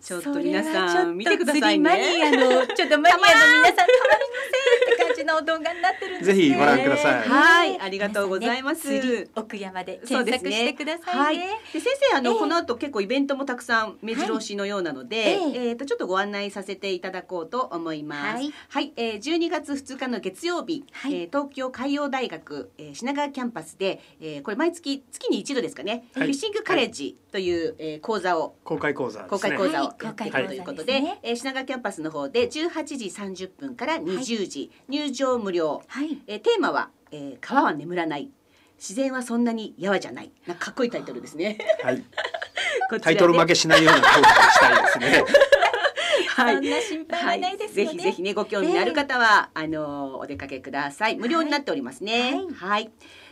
ちょっと皆さん見てくださいね。アのちょっとマニアの皆さんたまりませんって感じの動画になってるんですね。ぜひご覧ください。はい。ありがとうございます。ね釣り奥山でそうです検索してくださはいいね。で先生あの、ええ。この後結構イベントもたくさん目白押しのようなので、はい。ええ。ーとちょっとご案内させていただこうと思います。はい、えー、12月2日の月曜日、はい。えー東京海洋大学、えー品川キャンパスで、えーこれ毎月月に一度ですかね、はい。フィッシングカレッジという、えー講座を公開講座ですね。公開講座をはい。やってい公開講座くということで、ですね。えー品川キャンパスの方で18時30分から20時、入場無料、はい。えーテーマは、えー川は眠らない。自然はそんなにやわじゃない。なんかかっこいいタイトルですね。はい。タイトル負けしないような講座にしたいですね。はい。そんな心配はないですよね。ぜひぜひねご興味のある方は、あのーお出かけください。無料になっておりますね。はい、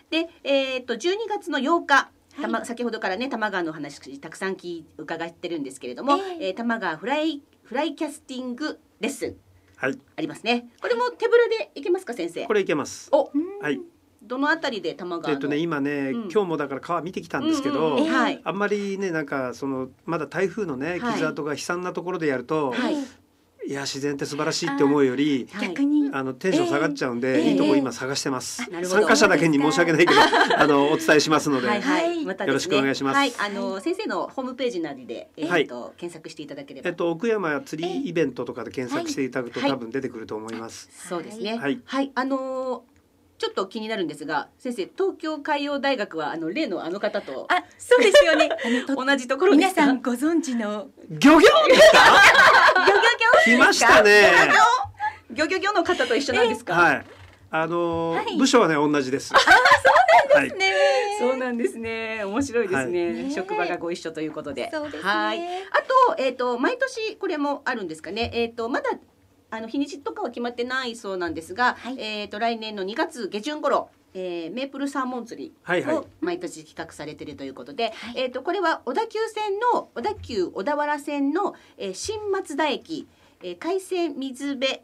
でえっと12月の8日。たま、先ほどからね多摩川の話たくさん聞い伺ってるんですけれども、ええ。えー多摩川フライフライキャスティングレッスンはい。ありますね。これも手ぶらでいけますか先生？これいけます。お。はい。どのあたりで多摩川の？えっとね今ね、うん。今日もだから川見てきたんですけど、うんうんあんまりねなんかそのまだ台風のねはい。傷跡が悲惨なところでやると、はいい、や自然って素晴らしいって思うより。はい。逆にあのテンション下がっちゃうんで、ええいいとこ今探してます、なるほど。参加者だけに申し訳ないけど あのお伝えしますので、はいはい、はい。またですね。よろしくお願いします。はい、あの、先生のホームページなどで、えっ、はい。と、検索していただければ。えっと奥山釣りイベントとかで検索していただくと、はい。多分出てくると思います、そうですね。はい。あのーちょっと気になるんですが、先生、東京海洋大学は、あの例のあの方と。あ、そうですよね。同じところですか？皆さんご存知のギョギョですか？ギョギョギョ来ましたねギョギョギョの方と一緒なんですか？はいあのーはい部署はね同じですあそうなんですね。そうなんですね。面白いですね。はいね職場がご一緒ということで。はい。あと、えっ、と、毎年これもあるんですかね？えっ、と、まだ。あの日にちとかは決まってないそうなんですが、はい。えっ、と来年の2月下旬頃、えーメープルサーモン釣りはいはい。を毎年企画されているということで、はい。えっ、とこれは小田急線の小田急小田原線の、えー新松田駅、えー海鮮水辺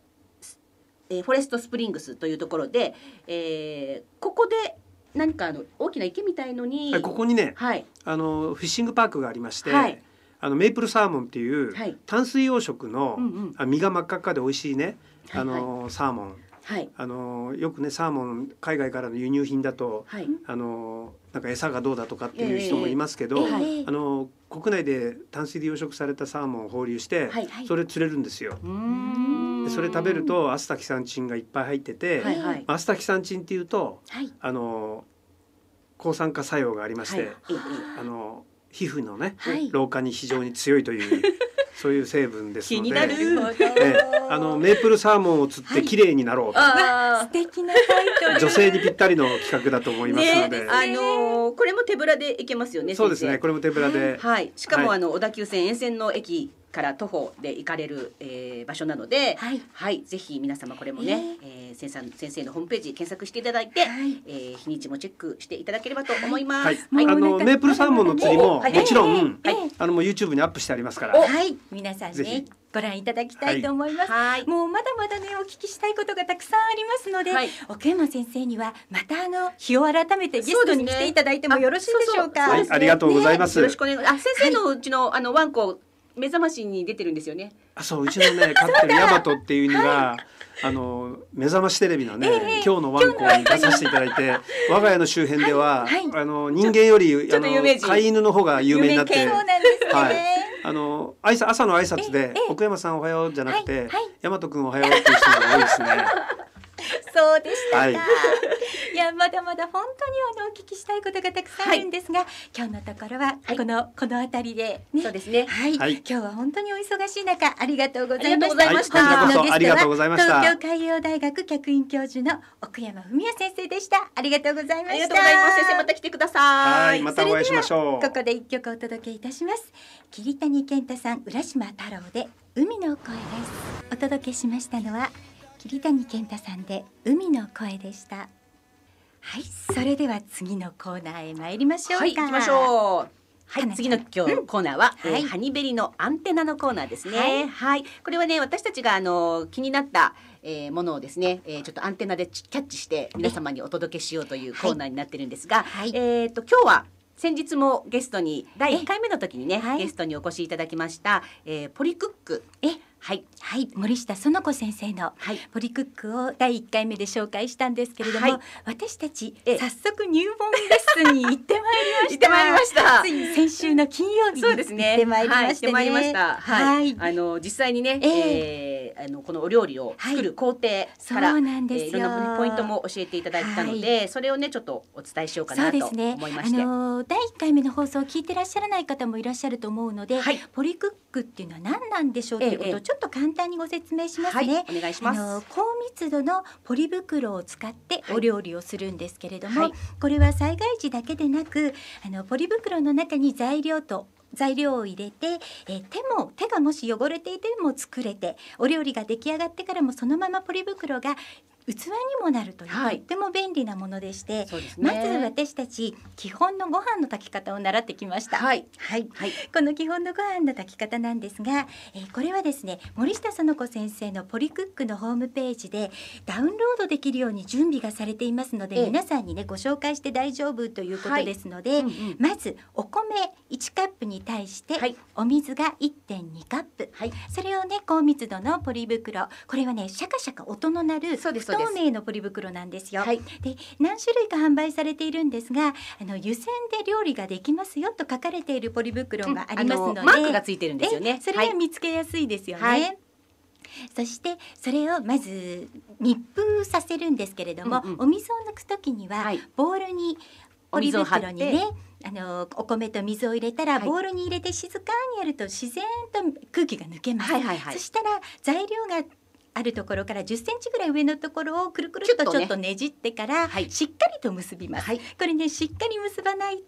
えーフォレストスプリングスというところで、えーここで何かあの大きな池みたいのに、はいここにねはい。あのフィッシングパークがありまして、はいあのメープルサーモンっていう、はい。淡水養殖の、うんうん。あ身が真っ赤っかで美味しいね、はいあのサーモン。はい。あのよくねサーモン海外からの輸入品だとはい。あのなんか餌がどうだとかっていう人もいますけど、あの国内で淡水で養殖されたサーモンを放流して、はいそれ釣れるんですよ。それ食べるとアスタキサンチンがいっぱい入ってて、はいはい。アスタキサンチンっていうとはい。あの抗酸化作用がありまして、はい。ええあの皮膚のね、はい。老化に非常に強いという そういう成分ですので。ええ。あのメープルサーモンを釣って綺麗になろうと、あ素敵なタイトル。女性にぴったりの企画だと思いますので、ね、あのーこれも手ぶらで行けますよね。そうですね先これも手ぶらで、生はい、しかも、はい。あの小田急線沿線の駅から徒歩で行かれる、えー場所なので、はい。はい、ぜひ皆様これもね、えー。先生先生のホームページ検索していただいて、はい。えー日にちもチェックしていただければと思います。はい、もうあのメープルサーモンの釣りもはい。もちろん、ええあのもう YouTube にアップしてありますから、はい。皆さんぜねひ。ご覧いただきたいと思います。はい、もうまだまだねお聞きしたいことがたくさんありますので、はい。奥山先生にはまたあの日を改めてゲストに来ていただいてもよろしいでしょうか。ね。はいありがとうございます。よろしくお願い。あ、先生のうちの、あのワンコ目覚ましに出てるんですよね。あそううちのね 飼ってるヤマトっていう犬が、あの目覚ましテレビのね、今日のワンコに出させていただいて我が家の周辺では、はいあの人間よりあの飼い犬の方が有名になってそうなんですね。はい。あの挨拶朝の挨拶でええ「奥山さんおはよう」じゃなくてはいはい「大和くんおはよう」っていう人が多いですね。そうでしたか。はいい、いやまだまだ本当にあのお聞きしたいことがたくさんあるんですが、今日のところははいこの、この辺りで、ね、そうですね。はい、はい今日は本当にお忙しい中ありがとうございました。本日のゲストは東京海洋大学客員教授の奥山文也先生でした。ありがとうございました。ありがとうございます。先生また来てくださ。はいい、またお会いしましょう。ここで一曲お届けいたします桐谷健太さん浦島太郎で海の声ですお届けしましたのは桐谷健太さんで海の声でした。はいそれでは次のコーナーへ参りましょうか。はい、行きましょう。はい、次の今日のコーナーは、えーはい。ハニベリのアンテナのコーナーですね。はい。はい、これはね、私たちがあの気になった、えーものをですね、えーちょっとアンテナでキャッチして皆様にお届けしようというコーナーになってるんですが、はい。えっ、と今日は先日もゲストに第1回目の時にね、はいゲストにお越しいただきました、えーポリクック、えはい、はい。森下園子先生のはい、ポリクックを第一回目で紹介したんですけれども、はい。私たちええ。早速入門レッスンに行ってまいりました。ました。ついに先週の金曜日にそうですね。行ってまいりました。はい。はい。あの実際にね、ええ。ーあのこのお料理を作る工程から、そうなんですよ、えーいろんなポイントも教えていただいたので、それをねちょっとお伝えしようかなと思いまして。の第一回目の放送を聞いてらっしゃらない方もいらっしゃると思うので、はい。ポリクックっていうのは何なんでしょうっていうことええをちょっと簡単にご説明しますはい、ね。お願いします。高密度のポリ袋を使ってはいお料理をするんですけれども、はいこれは災害時だけでなくあのポリ袋の中に材料と材料を入れて、えー手も手がもし汚れていても作れてお料理が出来上がってからもそのままポリ袋が器にもなるという、はい。とっても便利なものでして、ね。まず私たち基本のご飯の炊き方を習ってきました。はい。はい。はい。この基本のご飯の炊き方なんですが、えーこれはですね森下園子先生のポリクックのホームページでダウンロードできるように準備がされていますので、ええ。皆さんにねご紹介して大丈夫ということですので、うんうん。まずお米1カップに対して、はい。お水が1.2カップ。はい。それをね高密度のポリ袋これはねシャカシャカ音の鳴るそうです透明のポリ袋なんですよ。はい。で何種類か販売されているんですがあの湯煎で料理ができますよと書かれているポリ袋がありますので、あマークがついてるんですよね。えそれは見つけやすいですよね。はい。そしてそれをまず密封させるんですけれども、うんうん。お水を抜くときには、はい。ボウルにポリ袋にねあのお米と水を入れたら、はい。ボウルに入れて静かにやると自然と空気が抜けます。はいはいはい。そしたら材料があるところから10センチぐらい上のところをくるくるっとちょっとねじってから、はい。しっかりと結びます。はい。これねしっかり結ばないと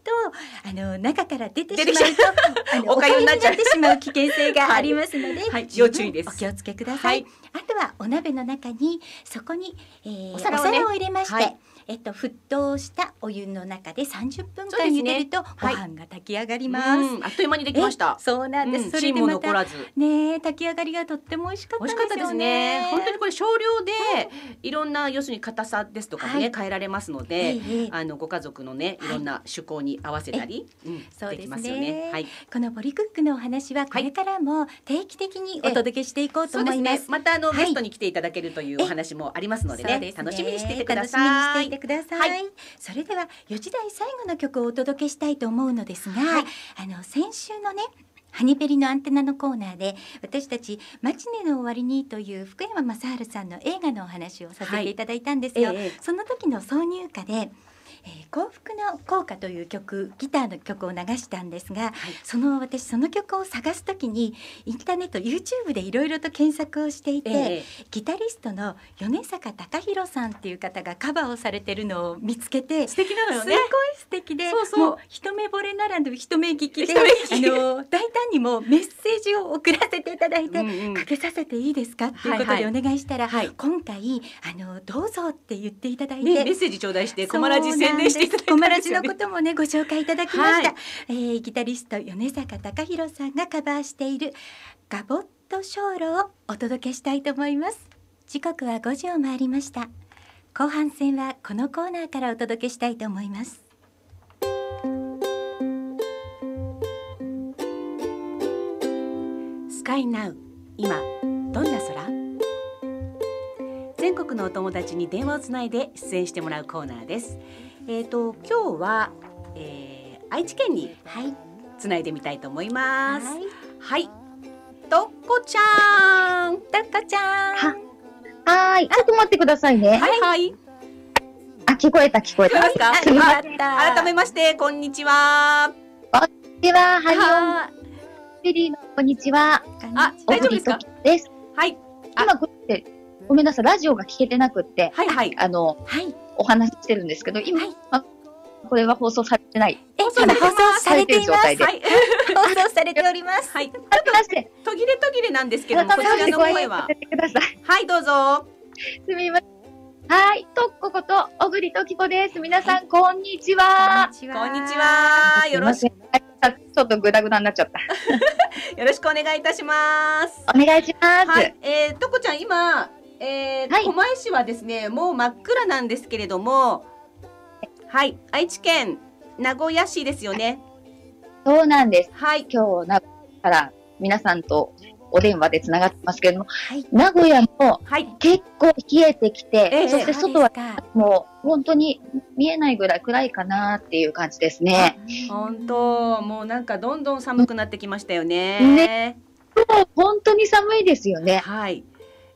あの中から出てしまうとあのお おかゆになっ粥になっちゃうてしまう危険性が ありますので、はい。要注意です。お気をつけください。はい。あとはお鍋の中にそこに、えー、おお皿をね。皿を入れまして、はいえっと沸騰したお湯の中で30分間茹でると、はいご飯が炊き上がります。うんあっという間にできましたえ。そうなんです。うんそれでまた残らず。ねえ炊き上がりがとっても美味しかった美ですよ味しかったですね。本当にこれ少量でいろんな要するに硬さですとかもね、はい変えられますのえで、あのご家族のねいろんな趣向に合わせたり、うんそうですねできますよね。はい。このポリクックのお話はこれからも定期的にお届けしていこうと思います。ね。またあの、はいゲストに来ていただけるというお話もありますのでね、楽しみにしていてください。ください。はいそれでは4時台最後の曲をお届けしたいと思うのですが、はいあの先週のねハニペリのアンテナのコーナーで私たち「マチネの終わりに」という福山雅治さんの映画のお話をさせていただいたんですよ。ええその時の挿入歌で「えー幸福の効果」という曲ギターの曲を流したんですが、その私その曲を探す時にインターネット YouTube でいろいろと検索をしていて、ええ。ギタリストの米坂隆弘さんっていう方がカバーをされてるのを見つけて素敵なのよすごいね。素敵でそうそう。もう一目惚れならぬ一目聞きであの大胆にもメッセージを送らせていただいて、うんうん。かけさせていいですかっていうことではいはお願いしたら、はい。今回あのどうぞって言っていただいて、ねメッセージ頂戴してコマラジ宣伝していただいたんですよね。のこともねご紹介いただきました、はい。えーギタリスト米坂隆弘さんがカバーしているガボット小路をお届けしたいと思います。時刻は5時を回りました。後半戦はこのコーナーからお届けしたいと思います。スカイナウ今どんな空？全国のお友達に電話をつないで出演してもらうコーナーです。えっ、と今日は、えー、愛知県にはいつないでみたいと思います。はいはい、とっこちゃん。とっこちゃんははーい、ちょっと待ってくださいね。はいはい。あ、聞こえた、聞こえた。すか？あよかった改めましてこんにちは。では、ハリオンはベリーのこんにちは。あ大丈夫ですか？です。はいあ今、これって、ごめんなさい、ラジオが聞けてなくって、はいはい。あの、はい。お話ししてるんですけど、今、はいあこれは放送されてない。え、放送されています。はい 放送されております。はい。ありまして、途切れ途切れなんですけどこちらの声は。はいどうぞ。すみません。はい、とっここと、小栗ときこです。皆さん、こんにちは。ちこんにち。は。よろしすいませんあちょっとグダグダになっちゃった。よろしくお願いいたします。お願いします。はい。えー、とこちゃん今、えーはい狛江市はですねもう真っ暗なんですけれども、はい愛知県名古屋市ですよね。そうなんです。はい。今日、名古屋から皆さんとお電話でつながってますけれども、はい。名古屋もはい。結構冷えてきて、ええそして外はもう本当に見えないぐらい暗いかなっていう感じですね。本当もうなんかどんどん寒くなってきましたよね。ね本当に寒いですよね。はい。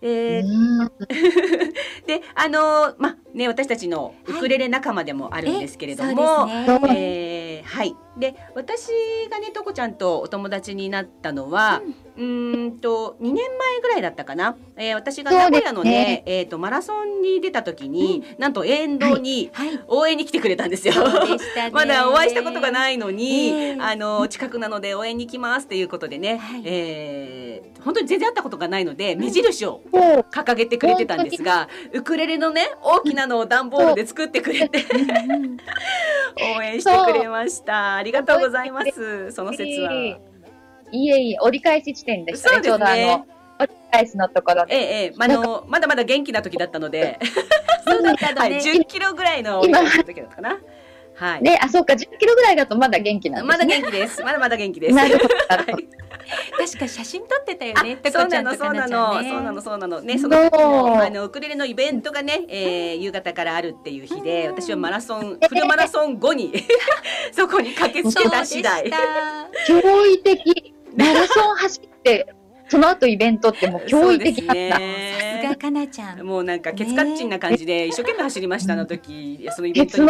えーうん。で、あのーまあね私たちのウクレレ仲間でもあるんですけれども、えそうですね。えーはい。で、私がね、とこちゃんとお友達になったのは、うーんと、2年前ぐらいだったかな。えー私が名古屋のそうですね、えっ、と、マラソンに出た時に、なんと沿道にはい。応援に来てくれたんですよ。そうでしたね。まだお会いしたことがい。ないのに、ええあの近くなので応援に来ますっていうことでね、はいえー本当に全然会ったことがないので目印を掲げてくれてたんですがウクレレのね大きなのを段ボールで作ってくれて応援してくれましたありがとうございますその説は。いえいえ、折り返し地点でしたね。そうですねちょうどあの、折り返しのところで。ええええまああのまだまだ元気な時だったので、そうだったはい、のね。10キロぐらいの今時だったかな。はい。ね、あ、そうか、10キロぐらいだとまだ元気なんまだですね。元気です。まだまだ元気です。なるほど はい 確か写真撮ってたよね。あそうなのそうなんのそうなのそうなの。ねその時あのウクレレのイベントがね、えー夕方からあるっていう日で私はマラソンフルマラソン後に そこに駆けつけた次第。驚異的。マラソン走って、その後イベントってもう驚異的だった。かなちゃん。もうなんかケツカッチンな感じで一生懸命走りましたあの時そのイベントに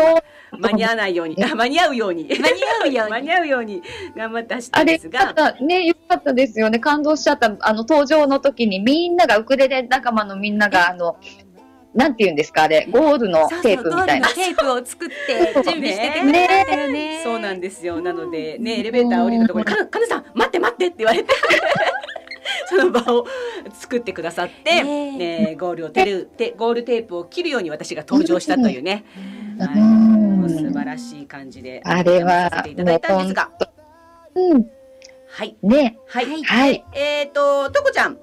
間に合わないように あ間に合うように間に合うように。間に合うように頑張って走ったんですがよかったね、よかったですよね。感動しちゃった。あの、登場の時にみんなが、ウクレレ仲間のみんなが、あの、なんて言うんですか、あれ、ゴールのそうそうテープみたいなテープを作って 準備しててくれたんだよね。そうなんですよ。なのでね、エレベーター降りたところに、かな、かなさん、待って待ってって言われて。その場を作ってくださって、ねね、ゴールをテル、テ、ゴールテープを切るように私が登場したというね。うんはい、素晴らしい感じで。あれはさせていただいたんですが。うん。はい。ね。はい。はいはい。えっ、と、とこちゃん。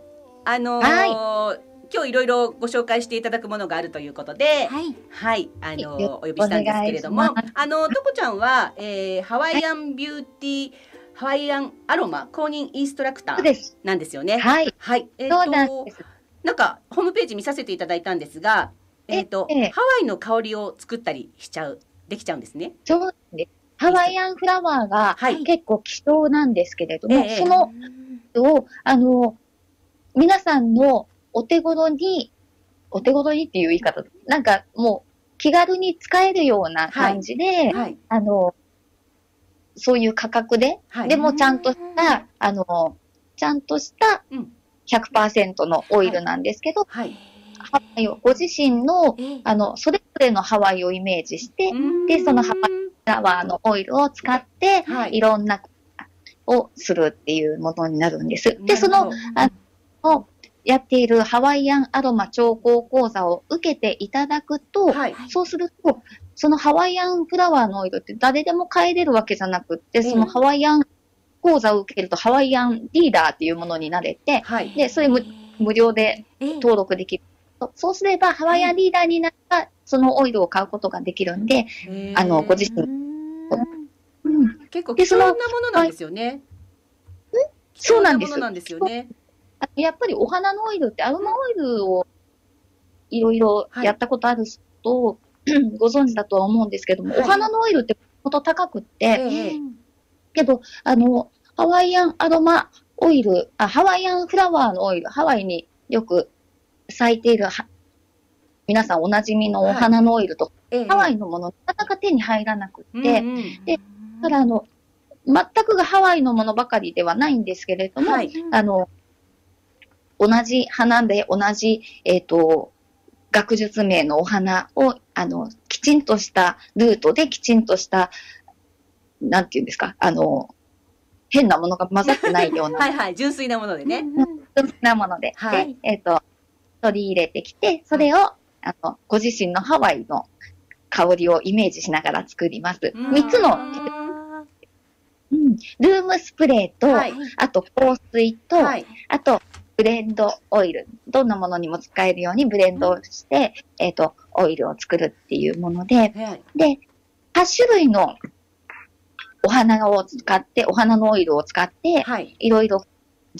あのーは今日いろいろご紹介していただくものがあるということで、はい。はい、あのよお呼びしたんですけれどもあのとこちゃんは、えー、ハワイアンビューティー、ハワイアンアロマ公認インストラクター。なんですよね。はい。はい、えっ、そうなんとです。なんかホームページ見させていただいたんですが、えっ、と、ええハワイの香りを作ったりしちゃうできちゃう？んですね。そうなんです。ハワイアンフラワーがはい結構希少なんですけれども、ええそのを、あの、皆さんのお手頃に、お手頃にっていう言い方、なんかもう気軽に使えるような感じで、はい、あの、そういう価格で、はい、でもちゃんとした、あの、ちゃんとしたうん。100%のオイルなんですけど、はい。ハワイをご自身の、ええ。あの、それぞれのハワイをイメージして、でそのハワフラワーのオイルを使って、はい。いろんなをするっていうものになるんです。で、そのなるほど、をやっているハワイアンアロマ調香講座を受けていただくと、はい、そうすると、そのハワイアンフラワーのオイルって誰でも買えれるわけじゃなくって、そのハワイアン講座を受けるとハワイアンリーダーっていうものになれて、はい。で、それ無無料でええ登録できる。そうすれば、ハワイアンリーダーになったら、そのオイルを買うことができるんで、あのご自身うん、結構貴重なものなんですよね。そうなんですなんですよね。あやっぱりお花のオイルってアロマオイルをいろいろやったことある人、ご存知だとは思うんですけども、はい。お花のオイルってほんと高くって、ええけど、あの、ハワイアンアロマオイル、あ、ハワイアンフラワーのオイル、ハワイによく咲いているは、皆さんおなじみのお花のオイルとええハワイのもの、なかなか手に入らなくって、うんうんでただあの、全くがハワイのものばかりではないんですけれども、はいあの、同じ花で同じ、えっ、と、学術名のお花を、あの、きちんとしたルートできちんとした、なんていうんですか、あの、変なものが混ざってないような、はいはい純粋なものでね。純粋なもので、はい。でえっ、と、取り入れてきて、それを、あの、ご自身のハワイの香りをイメージしながら作ります。三つの、あうん、ルームスプレーと、はい。あと香水と、はい。あと、ブレンドオイル。どんなものにも使えるようにブレンドをして、えっ、と、オイルを作るっていうもので、はい。で、8種類のお花を使って、お花のオイルを使って、はい。いろいろ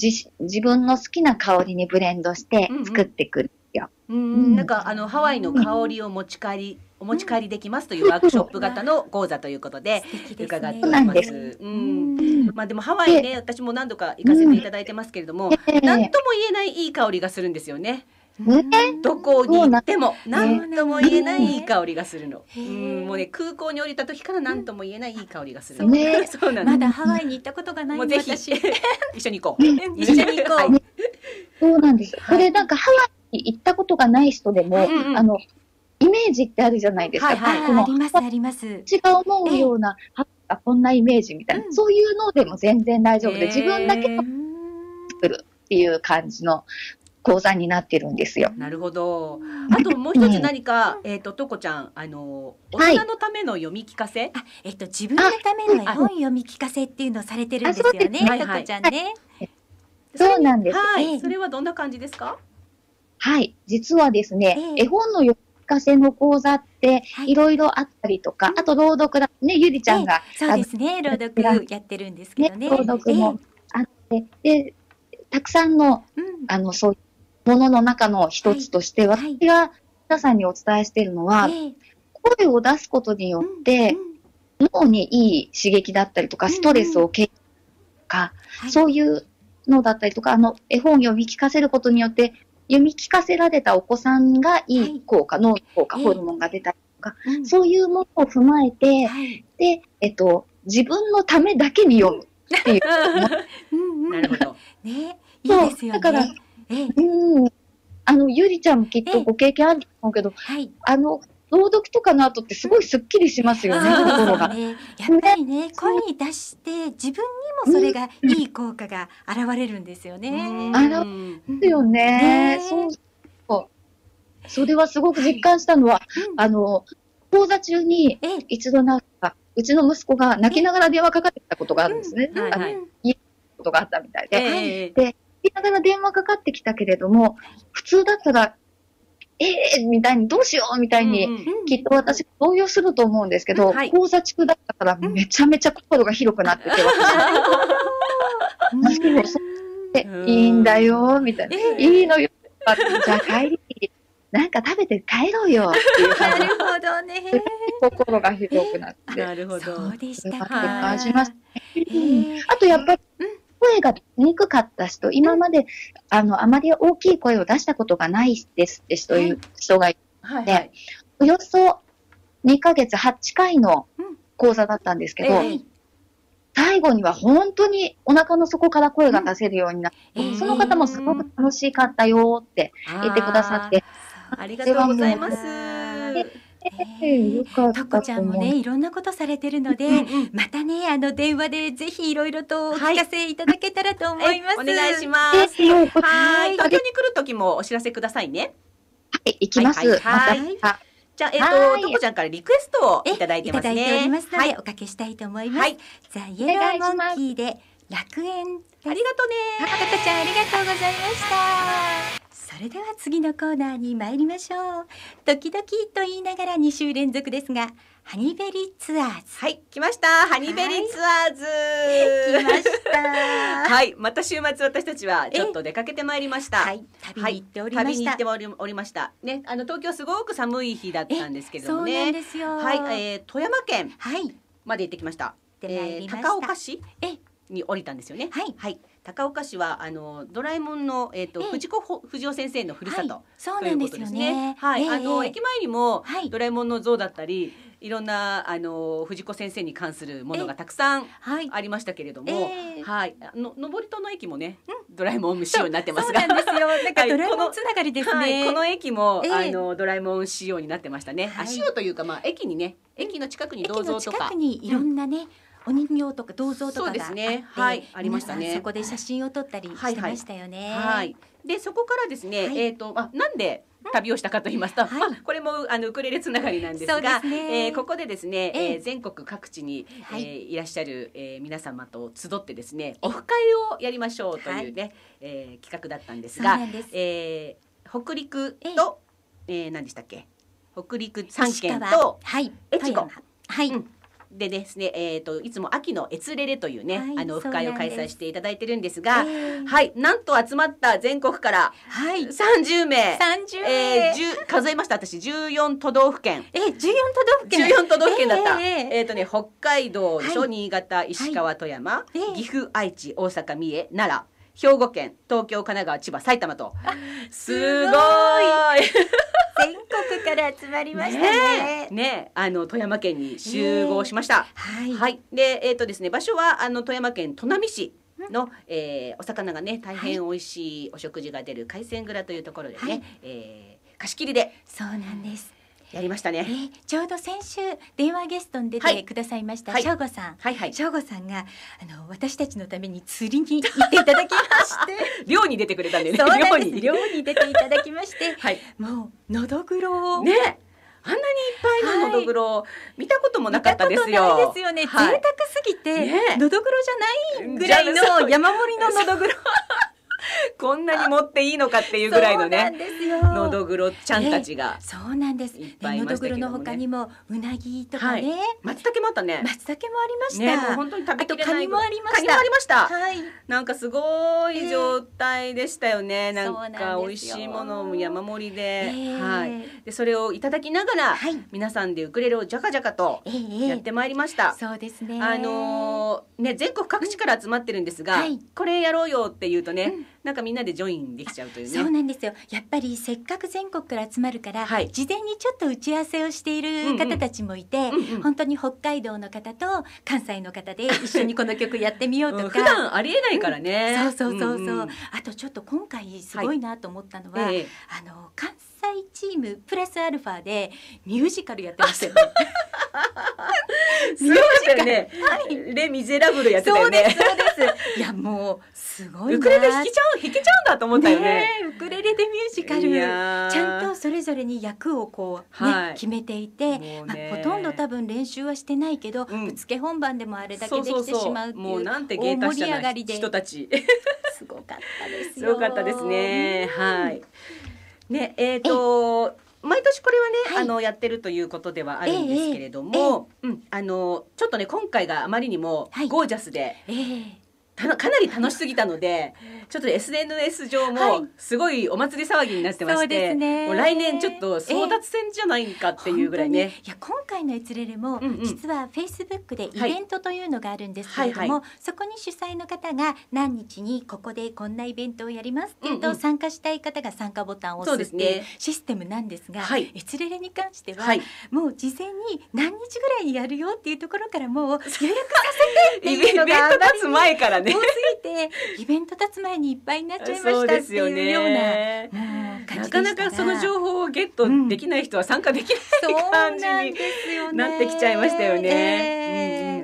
自自分の好きな香りにブレンドしてうんうん作ってくるよ。ううんん、なんかあのハワイの香りを持ち帰り、お持ち帰りできますというワークショップ型の講座ということで 伺ってねおりま。す。うん、まあでもハワイね、私も何度か行かせていただいてますけれども、ええ。何とも言えないいい香りがするんですよね。ね。どこに行っても何とも言えないいい香りがするの。うん、もうね空港に降りた時から何とも言えないいい香りがするの。ね。そうなんです。まだハワイに行ったことがないもうぜひ私 一緒に行こう。一緒に行こう。はい。そうなんです。これなんかハワイに行ったことがない人でも、あの、イメージってあるじゃないですか。はいはいあありますあります。私が思うような、あこんなイメージみたいな、うんそういうのでも全然大丈夫で、自分だけう作んるっていう感じの講座になってるんですよ。なるほど。あともう一つ何か、えっ、ととこちゃんあの大はい人のための読み聞かせ？あ、えっと自分のための絵本読み聞かせっていうのをされてるんですよね。あそうですねとこちゃんね。そうなんです。はい、ええそれはどんな感じですか？はい。実はですね、ええ絵本の読み聞かせの講座ってはい。いろいろあったりとか、あと朗読だね、ゆりちゃんが、ええそうですね。朗読やってるんですけどね。ね、朗読もあって、で、たくさんの、ええ。うん。あの、そういうものの中の一つとして、はい。私が皆さんにお伝えしているのは、ええ。声を出すことによって、脳にいい刺激だったりとか、うんストレスを軽減とか、はい。そういうのだったりとか、あの、絵本を読み聞かせることによって、読み聞かせられたお子さんがいい効果、脳の効果、ええホルモンが出たり、うんそういうものを踏まえて、はい。で、えっと、自分のためだけに読むっていう。うんうんなるほど。ね、いいですよね。そうだからええうん。あの、ゆりちゃんもきっええとご経験あると思うけど、はい。あの、朗読とかの後ってすごいスッキリしますよね、あー心が。ね、やっぱりね、声に出して自分にもそれがいい効果が現れるんですよね。あらうんですよね。ね。そう。それはすごく実感したのは、うん。あの、講座中にええ。一度なんか、うちの息子が泣きながら電話かかってきたことがあるんですね。うん。はいはい。ことがあったみたいで。ええ。泣きながら電話かかってきたけれども、普通だったら、ええみたいに、どうしようみたいに、きっと私動揺すると思うんですけど、講座中だったからめちゃめちゃ心が広くなってて、私もそうでうん。いいんだよ、みたいな。ええいいのよ。あじゃあ帰り。に、なんか食べて帰ろうよっていうな感じ。るほどね。で心が広くなって。なるほど。そうでした。あとやっぱりうん、声が出にくかった人、今まで、あの、あまり大きい声を出したことがないですって人,、はい。人がいはいはい。およそ2ヶ月8回のうん。講座だったんですけど、ええ。最後には本当にお腹の底から声が出せるようになって、ええ。その方もすごく楽しかったよって言ってくださって、ありがとうございます。とこちゃんもね、いろんなことされてるので、うんうんまたね、あの電話でぜひいろいろとお聞かせいただけたらと思います。えお願いします。はい、東京に来る時もお知らせくださいね。はい、行きます。はいはいはいまたじゃあ、えっ、はいと、とこちゃんからリクエストをいただいてますね。いただいておりますので、はい、おかけしたいと思います。はいザ・イエローモンキーで楽園です。ありがとうね。とこちゃんありがとうございました。それでは次のコーナーに参りましょう。時々と言いながら2週連続ですが、ハニベリーツアーズ。はい、来ました。ハニベリーツアーズ。来ました。はい、また週末私たちはちょっと出かけてまいりました。はい、旅に行っておりま旅にした。行っておりました。ね、あの東京すごく寒い日だったんですけどもそうなんね。ですよ。はい、えー、富山県はい、まで行ってきました。で参りました高岡市えに降りたんですよね。はいはい。高岡市はあのドラえもんのえっ、と、ええ。藤子ほ藤尾先生のふるさと、はい、そうなんですよね。はい、ええあのええ。駅前にもはい。ドラえもんの像だったり、いろんなあの藤子先生に関するものがたくさんはい。ありましたけれども、ええ。はい、あの登戸の駅もね、ドラえもん仕様になってますが。そうなんですよ。なんかはい。ドラえもんつながりですね。はい、この駅も、ええ。あのドラえもん仕様になってましたね。はい。あ仕様というかまあ駅にね、駅の近くに銅像とか。近く。にいろんなね、お人形とか銅像とかがあねはいありましたね。そこで写真を撮ったりしてましたよね。はい。でそこからですね、はい。えっ、とあなんで旅をしたかと言いますと、はい。まあこれもあのウクレレつながりなんですが、すね。えーここでですね、ええ。えー全国各地に、はい。いえーいらっしゃる、えー皆様と集ってですね、オフ会をやりましょうというね、えー企画だったんですがです。えー北陸ええ。と、えー何でしたっけ？北陸三県とはい、越後。はい、うんでですね、えっ、といつも秋のエツレレというね、はいあのオフ会を開催していただいてるんですが、ええはい、なんと集まった全国からはい、30名、三十えー、名。10数えました。私14都道府県。え、十四都道府県。14都道府県だった、えええっ、とね北海道でしょ、はい。新潟石川富山、ええ岐阜愛知大阪三重奈良兵庫県東京神奈川千葉埼玉と。すごい。全国から集まりましたね。ねえ。ねえ。あの富山県に集合しました、はい、はい、で、えっ、とですね、場所はあの富山県砺波市の、えーお魚がね大変美味しいお食事が出る海鮮蔵というところでね、はい。えー貸し切りで。そうなんです。やりましたえね。ーちょうど先週電話ゲストに出はいてくださいました、はい翔吾さん。はいはい。翔吾さんがあの私たちのために釣りに行っていただきまして、漁に出てくれたんでね。そうなん漁に。です漁に出ていただきまして、はい。もうのどぐろを、ねえ、あんなにいっぱいののどぐろ、見たこともなかったですよ。ないですよね、はい贅沢すぎて、ねえのどぐろじゃないぐらいの山盛りののどぐろ こんなに持っていいのかっていうぐらいのね。のどぐろちゃんたちが。そうなんです。いっぱいいのどぐろましたけどもねの他にもうなぎとかね、はい。松茸もあったね。松茸もありました、ね、もう本当に食べきれないあとカニもありました。カニもありました。はい。なんかすごい状態でしたよね。なんか美味しいものも山盛りで、ええ。はい。でそれをいただきながら、はい。皆さんでウクレレをジャカジャカとええ。やってまいりました。そうですね。あのーね全国各地から集まってるんですが、はい。これやろうよって言うとね、うんなんかみんなでジョインできちゃうというね。そうなんですよ。やっぱりせっかく全国から集まるから、はい。事前にちょっと打ち合わせをしている方たちもいて、うんうん。本当に北海道の方と関西の方で一緒にこの曲やってみようとか、うん。普段ありえないからね。そうそうそうそう、んんあとちょっと今回すごいなと思ったのは、ええ。あの関西チームプラスアルファでミュージカルやってましたよね。すごかったよね。レミゼラブルやってたよそうですね。そうです。いやもうすごいな。ウクレレ弾けちゃう弾けちゃうんだと思ったよね。ウクレレでミュージカルちゃんとそれぞれに役をこうね、はい決めていて、もうまあねほとんど多分練習はしてないけど、うんぶっつけ本番でもあれだけできてしまうっていうもうなんて上がりで 人たち。すごかったですすよ。ごかったですね。うんはい。ね、えっ、と。毎年これはね、はい。あのやってるということではあるんですけれども、うん、あのちょっとね今回があまりにもはい。ゴージャスで、ええ。たのかなり楽しすぎたので、ちょっと SNS 上はい。もすごいお祭り騒ぎになってまして、ですね。もう来年ちょっと争奪戦じゃないかっていうぐらいね。本当に。いや今回のエツレレも、うんうん。実はフェイスブックでイベントというのがあるんですけれども、はいはそこに主催の方が何日にここでこんなイベントをやりますっていうと、参加したい方が参加ボタンをそうです押すっていうね。システムなんですが、はい。エツレレに関しては、はい。もう事前に何日ぐらいにやるよっていうところからもう予約させてってイベントいうのがあまり立つ前からね多。すぎてイベント立つ前にいっぱいになっちゃいましたっていうようなう感じなかなかその情報をゲットできない人は参加できない、感じに なってきちゃいましたよね。ええうんうんうん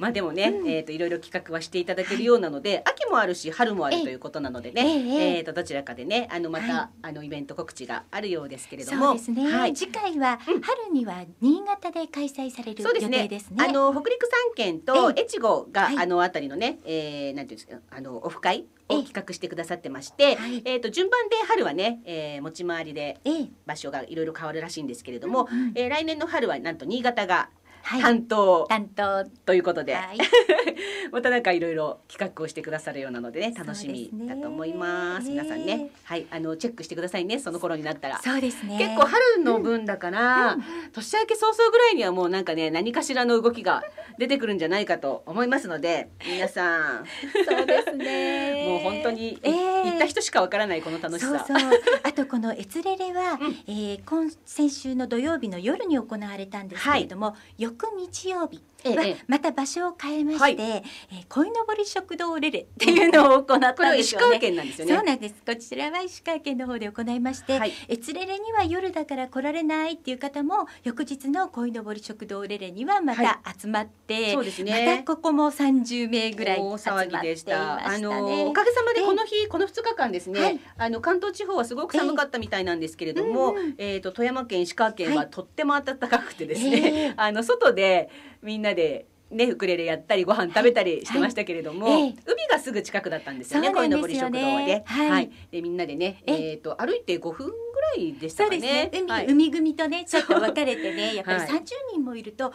まあでもね、えっ、といろいろ企画はしていただけるようなので、秋もあるし春もあるということなのでね、えええっ、とどちらかでね、あのまた、はい。あのイベント告知があるようですけれどそも、うですね、はい。次回は春には新潟で開催される予そうですね。すね。あの北陸三県とえ越後が、はい。あのあたりのね、えー、なんていうんですかあのオフ会えを企画してくださってまして、はい。えっ、と順番で春はね、えー、持ち回りでええ。場所がいろいろ変わるらしいんですけれども、うんうん。えー来年の春はなんと新潟がはい担当。担当。ということで、はい。またなんかいろいろ企画をしてくださるようなのでね楽しみだと思います。皆さんね。はい。あのチェックしてくださいねその頃になったら。そうですね。結構春の分だから、年明け早々ぐらいにはもうなんかね何かしらの動きが出てくるんじゃないかと思いますので皆さん。そうですね。もう本当に、いええ行った人しかわからないこの楽しさ。そうそう。あとこのエツレレは、うん。えー今先週の土曜日の夜に行われたんですけれども、翌日曜日。ええまた場所を変えまして、はい。えー鯉のぼり食堂レレっていうのを行ったんですよね。石川県なんですよね。そうなんです。こちらは石川県の方で行いまして、はい。えつれれには夜だから来られないっていう方も翌日の鯉のぼり食堂レレにはまた集まって、そうですね。またここも30名ぐらい大集まっていま騒ぎでし。したたあね。のおかげさまでこの日この2日間ですね、はい。あの関東地方はすごく寒かったみたいなんですけれども、うんうん。えっ、と富山県石川県ははい。とっても暖かくてですえね、え。あの外でみんなでねウクレレやったりご飯食べたりしてましたけれども、はい。ええ海がすぐ近くだったんですよね鯉のぼり食堂はね。はい。でみんなでねえ？えっ、と歩いて5分ぐらいでしたかね。ね。。海、はい。海組とねちょっと分かれてねやっぱりはい。30人もいると30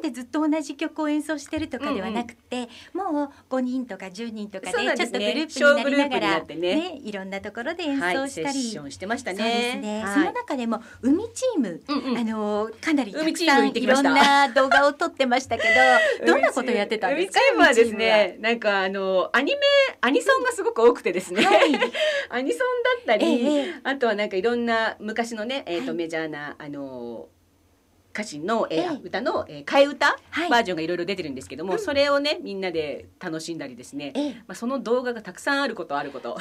人でずっと同じ曲を演奏してるとかではなくて、もう5人とか10人とかでちょっとグループになりながらね。ねいろんなところで演はい、奏したり、セッションしてましたね。その中でも海チーム、うんうん。あのかなりたくさんいろんな動画を撮ってましたけどどんなことやってたんですか？海はです海ねなんかあのアニメアニソンがすごく多くてですね、ははい。アニソンだったり、ええあとはなんかいろんな昔のね、えーとはい。メジャーなあの歌詞の、えーええ。歌の、えー替え歌、はい。バージョンがいろいろ出てるんですけども、うん。それをねみんなで楽しんだりですね、ええ。まあ、その動画がたくさんあることあること。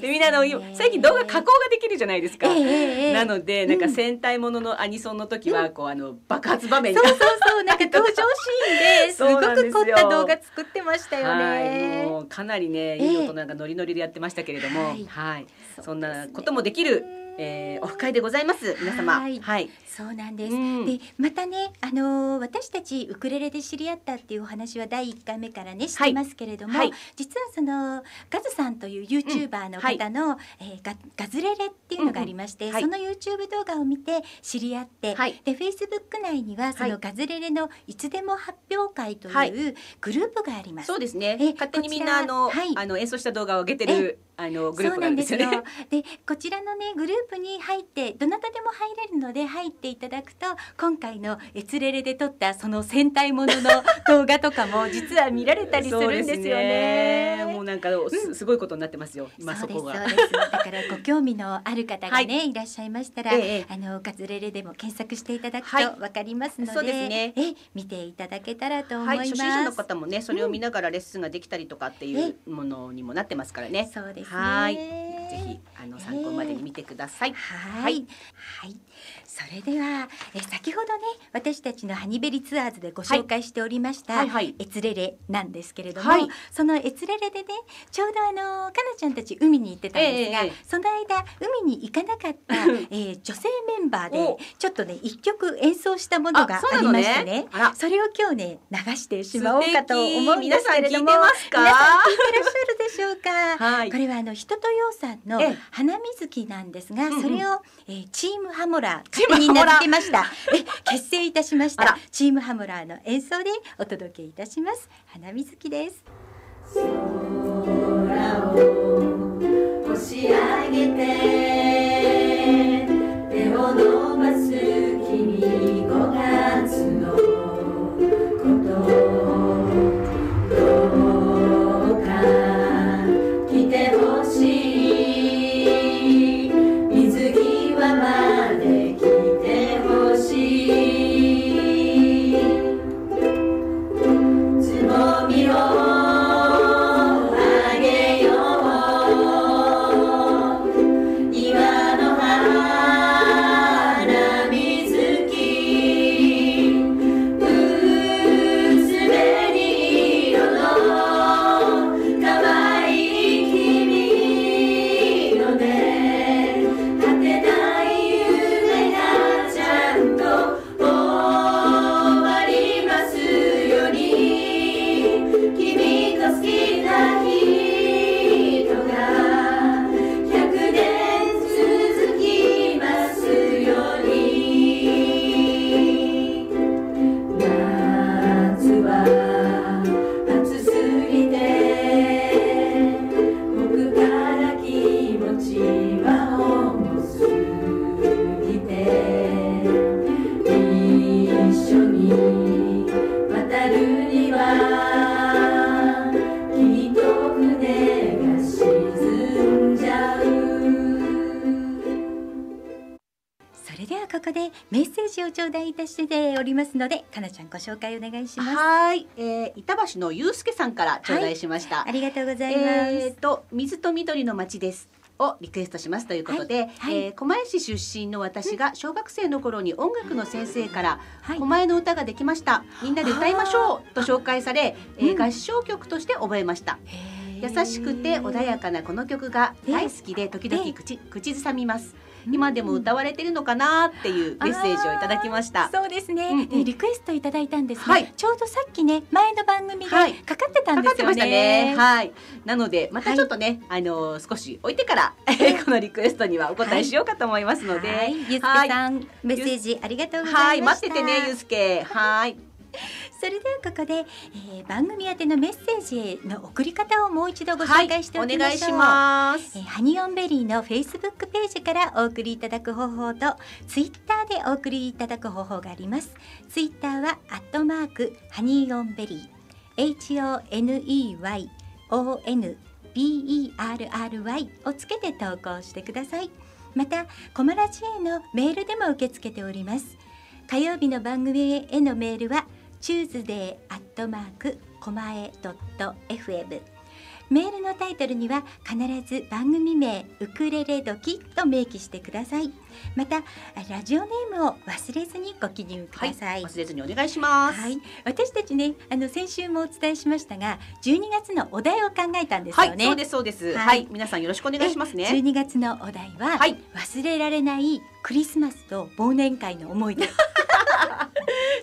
でみんなあの最近動画加工ができるじゃないですか。なのでなんかうん。戦隊もののアニソンの時はこうあの爆発場面そうそうそう。なんか 登場シーンで すごく凝った動画作ってましたよはい、ね。もうかなりね、ええ。いい大人がノリノリでやってましたけれども、はい。そんなこともできる、えー、オフ会でございます。皆様、はい。はい、そうなんです。うん。でまたね、あのー私たちウクレレで知り合ったっていうお話は第一回目からねしてますけれども、はい。実はそのガズさんという YouTuber の方の、えーガガズレレっていうのがありまして、うんうんはい。その YouTube 動画を見て知り合って、はい。で Facebook 内にはそはい。のガズレレのいつでも発表会とはい。いうグループがあります。そうですね。え。勝手にみんなあの、はい。あの演奏した動画を上げてるあのグループがあるんですよね。そうなんですよ。でこちらのねグループに入ってどなたでも入れるので入っていただくと今回のエツレレで撮ったその戦隊ものの 動画とかも実は見られたりするんですよね。そうですもうなんかすすごいことになってますよ。今そこが。そうですそうですだからご興味のある方がね、、はいらっしゃいましたら、ええあのガズレレでも検索していただくはいとわかりますので、え見ていただけたらと思いはい、ます。初心者の方もね、それを見ながらレッスンができたりとかっていうものにもなってますからね。そうですね。はい、ぜひあの参考までに見てください。はい、ははいい、それではえ先ほどね私たちのハニベリツアーズでご紹介しておりました、はいはい。エツレレなんですけれども、はい。そのエツレレでねちょうどあのかなちゃんたち海に行ってたんですが、ええええその間海に行かなかった、えー女性メンバーでお。ちょっとね一曲演奏したものがありましてねそれを今日ね流してしまおうかと思うんで皆さん聞いてますか？皆さん聞いてらっしゃるでしょうか？はい。こ。れはあの人とようさんのええ。花水木なんですが、それを、えーチームハモララー勝手に名付けました。え結成いたしましたチームハモラーの演奏でお届けいたします。花水木です。押し上げて手を伸ご紹介お願いします。はい、えー、板橋のゆうすけさんから頂戴しました。ありがとうございます、えー、と水と緑の街です。をリクエストしますということで、はい。はい。えー狛江市出身の私が小学生の頃に音楽の先生からはい。狛江の歌ができました。みんなで歌いましょうと紹介され、えーうん。合唱曲として覚えました。へ優ーしくて穏やかなこの曲が大好きで時々口口ずさみます今でも歌われてるのかなっていうメッセージをいただきましたそうですね、うんうんでリクエストいただいたんですが、はいちょうどさっきね前の番組ではいかかってたんですよかかってましたね。ね。はい。なのでまたちょっとね、あのー少し置いてから このリクエストにはお答えしようかと思いますので、はい、ゆうすけさん、メッセージありがとうございました。はい、待っててねゆうすけ。はい。それではここで、えー、番組宛てのメッセージの送り方をもう一度ご紹介しておきましょう。はい、お願いしますえー。ハニオンベリーのフェイスブックページからお送りいただく方法とツイッターでお送りいただく方法がありますツイッターはアットマークハニーオンベリー HONEYONBERRY をつけて投稿してくださいまたコマラジへのメールでも受け付けております火曜日の番組へのメールは tuesday アットマークコマエドット FM メールのタイトルには必ず番組名ウクレレ時と明記してください。またラジオネームを忘れずにご記入ください、忘れずにお願いします。はい、私たちねあの先週もお伝えしましたが12月のお題を考えたんですはい、よね、そうですそうです。はい。はい、皆さんよろしくお願いしますね。12月のお題は、はい。忘れられないクリスマスと忘年会の思い出。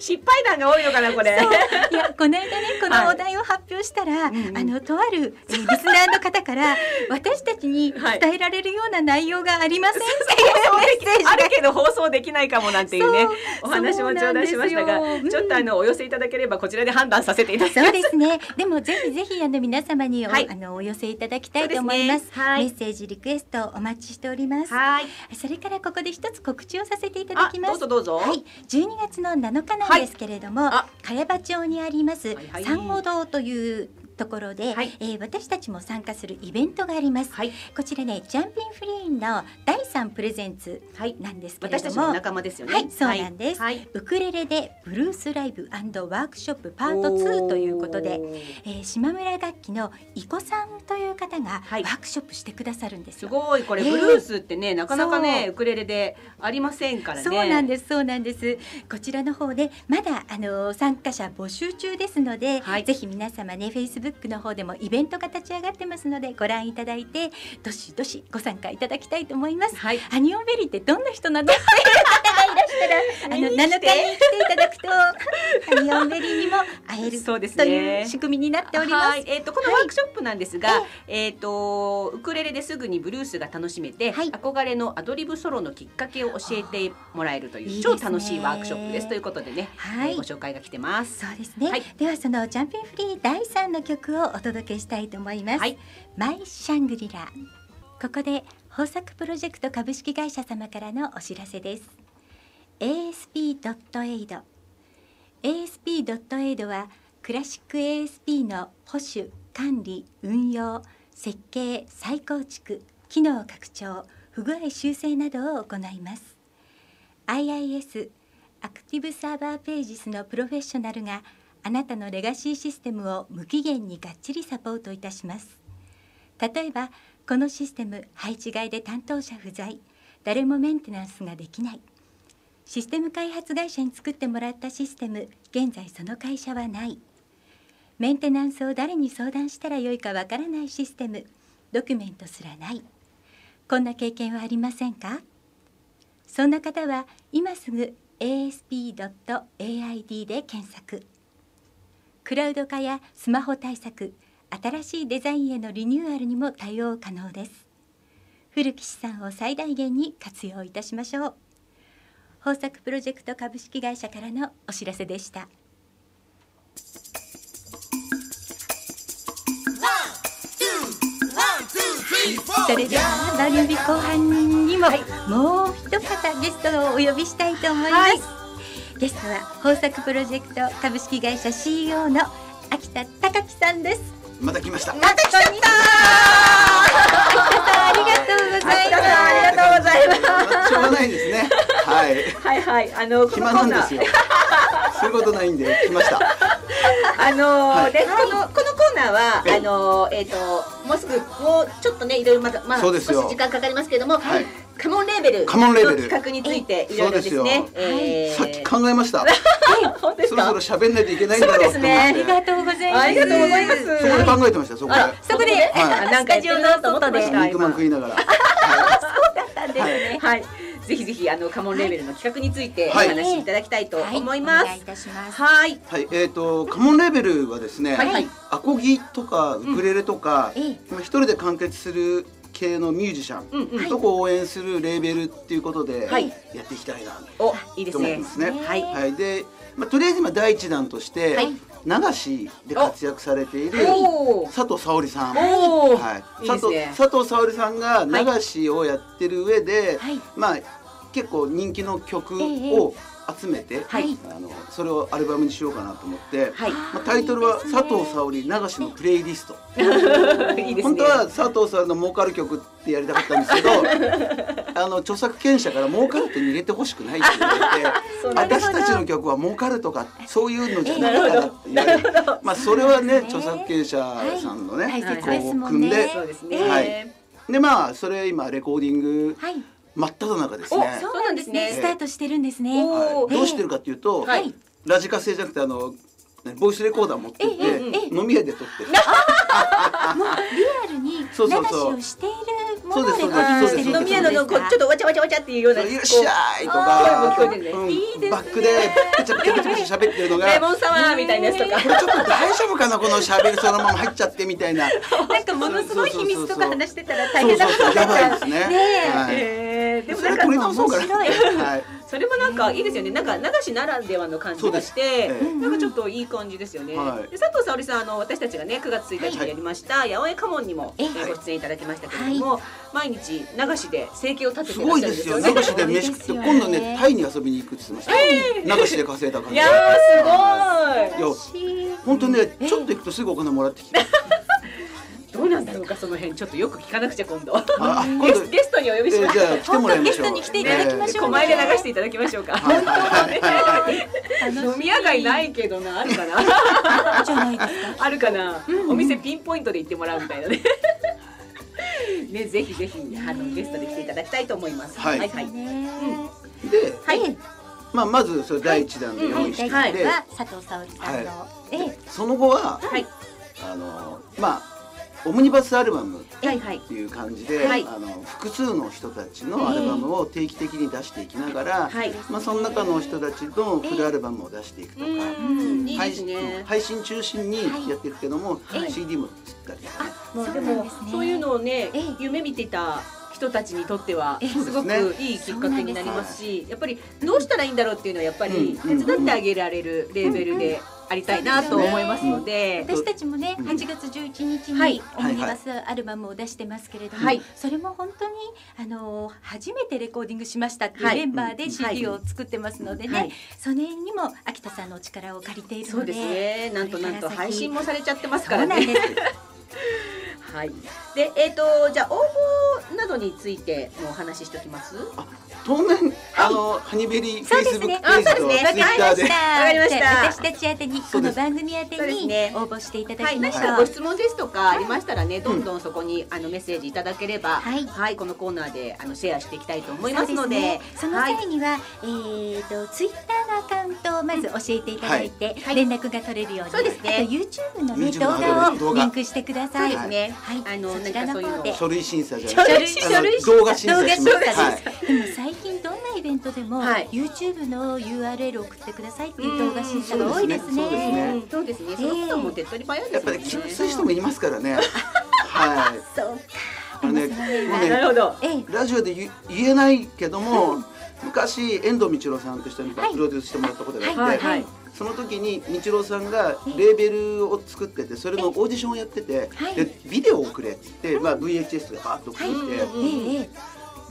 失敗談が多いのかなこれ。いやこの間ねこのお題を発表したら、うんうん。あのとある、えーリスナーの方から 私たちにはい。伝えられるような内容がありませんっていうメッセージが。あるけど放送できないかもなんていうねお話も頂戴しましたがそうなんちょっとあのお寄せいただければこちらで判断させていただきます。そうですね。でもぜひぜひあの皆様にお,、はい。あのお寄せいただきたいと思います。ね。はい。メッセージリクエストお待ちしております。はい。それからここで一つ告知をさせていただあきます。どうぞどうぞ。はい、12月の7日なんですけれども、あ。茅場町にありますはいはい。三五堂というところで、はい。えー私たちも参加するイベントがあります。はい。こちらね、ジャンピンフリーの第3プレゼンツはい。なんですけれども、私たちの仲間ですよね。はい、そうなんです。はい。ウクレレでブルースライブワークショップパート2ということで、えー、島村楽器のいこさんという方がワはい。ークショップしてくださるんですすよ。ごい。これえー。ブルースってね、なかなかねウクレレでありませんからね。そうなんですそうなんです。こちらの方でまだあの参加者募集中ですので、はい。ぜひ皆様ねフェイスブックの方でもイベントが立ち上がってますのでご覧いただいてどしどしご参加いただきたいと思います。はい。ハニオンベリーってどんな人なの？っていう方がいらしたらあの7見に来て日に来ていただくと ハニオンベリーにも会えるそうですとねいう仕組みになっております。はい、えっ、とこのワークショップなんですが、えっ、とウクレレですぐにブルースが楽しめて、はい。憧れのアドリブソロのきっかけを教えてもらえるという超楽しいワークショップです。ということでね、はい。えーご紹介が来てます。そうですね、はい。ではそのジャンピンフリー第3の曲をお届けしたいと思います、はい。マイシャングリラ。ここで豊作プロジェクト株式会社様からのお知らせです。ASP.AID ASP.AID はクラシック ASP の保守管理運用設計再構築機能拡張不具合修正などを行います。IIS アクティブサーバーページスのプロフェッショナルがあなたのレガシーシステムを無期限にがっちりサポートいたします。例えばこのシステム配置外で担当者不在。誰もメンテナンスができない。システム開発会社に作ってもらったシステム現在その会社はない。メンテナンスを誰に相談したらよいかわからないシステムドキュメントすらない。こんな経験はありませんか？そんな方は今すぐ asp.aid で検索。クラウド化やスマホ対策新しいデザインへのリニューアルにも対応可能です。古き資産を最大限に活用いたしましょう。豊作プロジェクト株式会社からのお知らせでした。それでは番組後半にも、もう一方ゲストをお呼びしたいと思います、ゲストは豊作プロジェクト株式会社 CEO の秋田隆樹さんです。また来ました。また来た。秋田さんありがとうございます。ありがとうございます。しょうがないですね。はい。はいはい。あのこの暇コーナー。なんですよそういうことないんで来ました。あのーはい。で、このこのコーナーは、ええ。あのーえっ、ともうすぐもうちょっとねいろいろまだまあ少し時間かかりますけれども、はいカモンレーベルのカモンレーベル。企画についていろいろですね。そうですよ。えー。さっき考えました。そろそろ喋んないといけないんだろうと思って。そうですね。ありがとうございます。ありがとうございます。そこで考えてましたそこで。あそこで。はい。あなんかやってるなと思ってました。肉まん食いながら。なんですね。はい。ぜひぜひあのカモンレーベルの企画についておはい。話しいただきたいとはい。思います。お願いいたします。はい。はい、えっ、とカモンレーベルはですね、はい。はい。アコギとかウクレレとか、ええ。まあ一人で完結する系のミュージシャン、とこを応援するレーベルっていうことで、はい。やっていきたいなと思ってま。すね。はい。はい、で、まあ、とりあえず今第一弾として、はい。流しで活躍されている佐藤沙織さん。はい、佐藤佐藤沙織さんが流しをやってる上で、はい。まあ結構人気の曲えを集めて、はいあのそれをアルバムにしようかなと思って、はい。まあ、タイトルは佐藤沙織流しのプレイリスト。いいね。本当は佐藤さんの儲かる曲ってやりたかったんですけど あの著作権者から儲かるって入れてほしくないって言われて 私たちの曲は儲かるとかそういうのじゃないからって言われてまあそれはね著作権者さんのね、はいこうん組んでですね。はいでまあそれ今レコーディングはい。真っ只中ですおね。そうなんですね。ええスタートしてるんですね。おはい、どうしてるかっていうと、はいラジカセじゃなくてあのねボイスレコーダー持ってって、飲み屋で撮ってる。もうリアルに流しをしているそうですそうです飲み屋ののこうちょっとわちゃわちゃわちゃっていうような。いらっしゃいとあか、ー声も聞こえてるねうんいいですねバックでペチャペチャペチャペチャ喋ってるのが、レモンサワーみたいなやつとか。これちょっと大丈夫かなこの喋りそのまま入っちゃってみたいな。なんかものすごい秘密とか話してたら大変だそうそうやばいですね。えーでもなんか。面白いはい。それもなんかいいですよね。なんか流しならではの感じがして、なんかちょっといい感じですよね。はいで佐藤沙織さんあの私たちがね9月1日にやりました、八百屋家紋にも、ご出演いただきましたけれども、毎日流しで生計を立てすてらっごいですよ。流しで飯食って今度ねタイに遊びに行くって言ってました。流しで稼いだ感じ。いやーすごい。いや本当ねちょっと行くとすぐお金もらってきて。どうなんだろうかその辺ちょっとよく聞かなくちゃ今度。ゲストにお呼びしえーます。じゃあ来てもらいましょう。ゲストに来ていただきましょう狛江で流していただきましょうか。飲み屋街ないけどなあるかな。あるかな、お店ピンポイントで行ってもらうみたいなね。ね、ぜひぜひ、あの、ゲストで来ていただきたいと思います。はい。はい、はい。ね。で、はい。まあまずそれ第一弾で用意しては佐藤沙織さんの、ええその後ははい、あのまあオムニバスアルバムっはい、はい。ていう感じで、はい。あの複数の人たちのアルバムを定期的に出していきながら、はい。まあその中の人たちのフルアルバムを出していくとか。配信中心にやっていくけども、はい。CD も作ったりとかね、もう、そうでもそういうのをねええ、夢見てた。人たちにとってはええ。すごくいいきっかけになりますしやっぱりどうしたらいいんだろうっていうのはやっぱりうん手伝ってあげられるレーベルでありたいなと思いますので。私たちもねうん。8月11日はい。にオムニバスアルバムを出してますけれども、はいそれも本当にあの初めてレコーディングしましたっていうはい。メンバーでうん CD を作ってますのでね、はい。その辺にも秋田さんのお力を借りているのでそうですね。なんとなんと配信もされちゃってますからね。そうなんですはい。で、えっ、と、じゃあ、応募などについてもお話ししておきます？当面、あのハニベリーフェイスブッそうですね。クページとツイッターで。わかりました。わかりました。じゃあ私たち宛てにこの番組宛にね応募していただはい、きましょう、何かご質問ですとかありましたらね、どんどんそこにあのメッセージいただければ、はい。このコーナーであのシェアしていきたいと思いますので、そのはい。際には、えー、とツイッターのアカウントをまず教えていただいて、はい。連絡が取れるように、そうですね。あと YouTube の、ね、動の画動画をリンクしてください。ね。はい、あのそちらの何かそういうの方で。書類審査じゃなく書類てあの書類動画審査します。動画審査最近どんなイベントでも、はい YouTube の URL 送ってくださいっていう動画審査が多いですね。そうですねうんそうですね。そのも手っ取り早いでやっぱ。りきつい人もいますからね。はい。そうか。あのね、ね、なるほど。ええラジオで言言えないけども、昔遠藤道郎さんという人にプロデュースしてもらったことがあって、はいはい。その時に道郎さんがレーベルを作っててそれのオーディションをやってて、はいでビデオをくれって言って、まあ、VHS でバーッと送って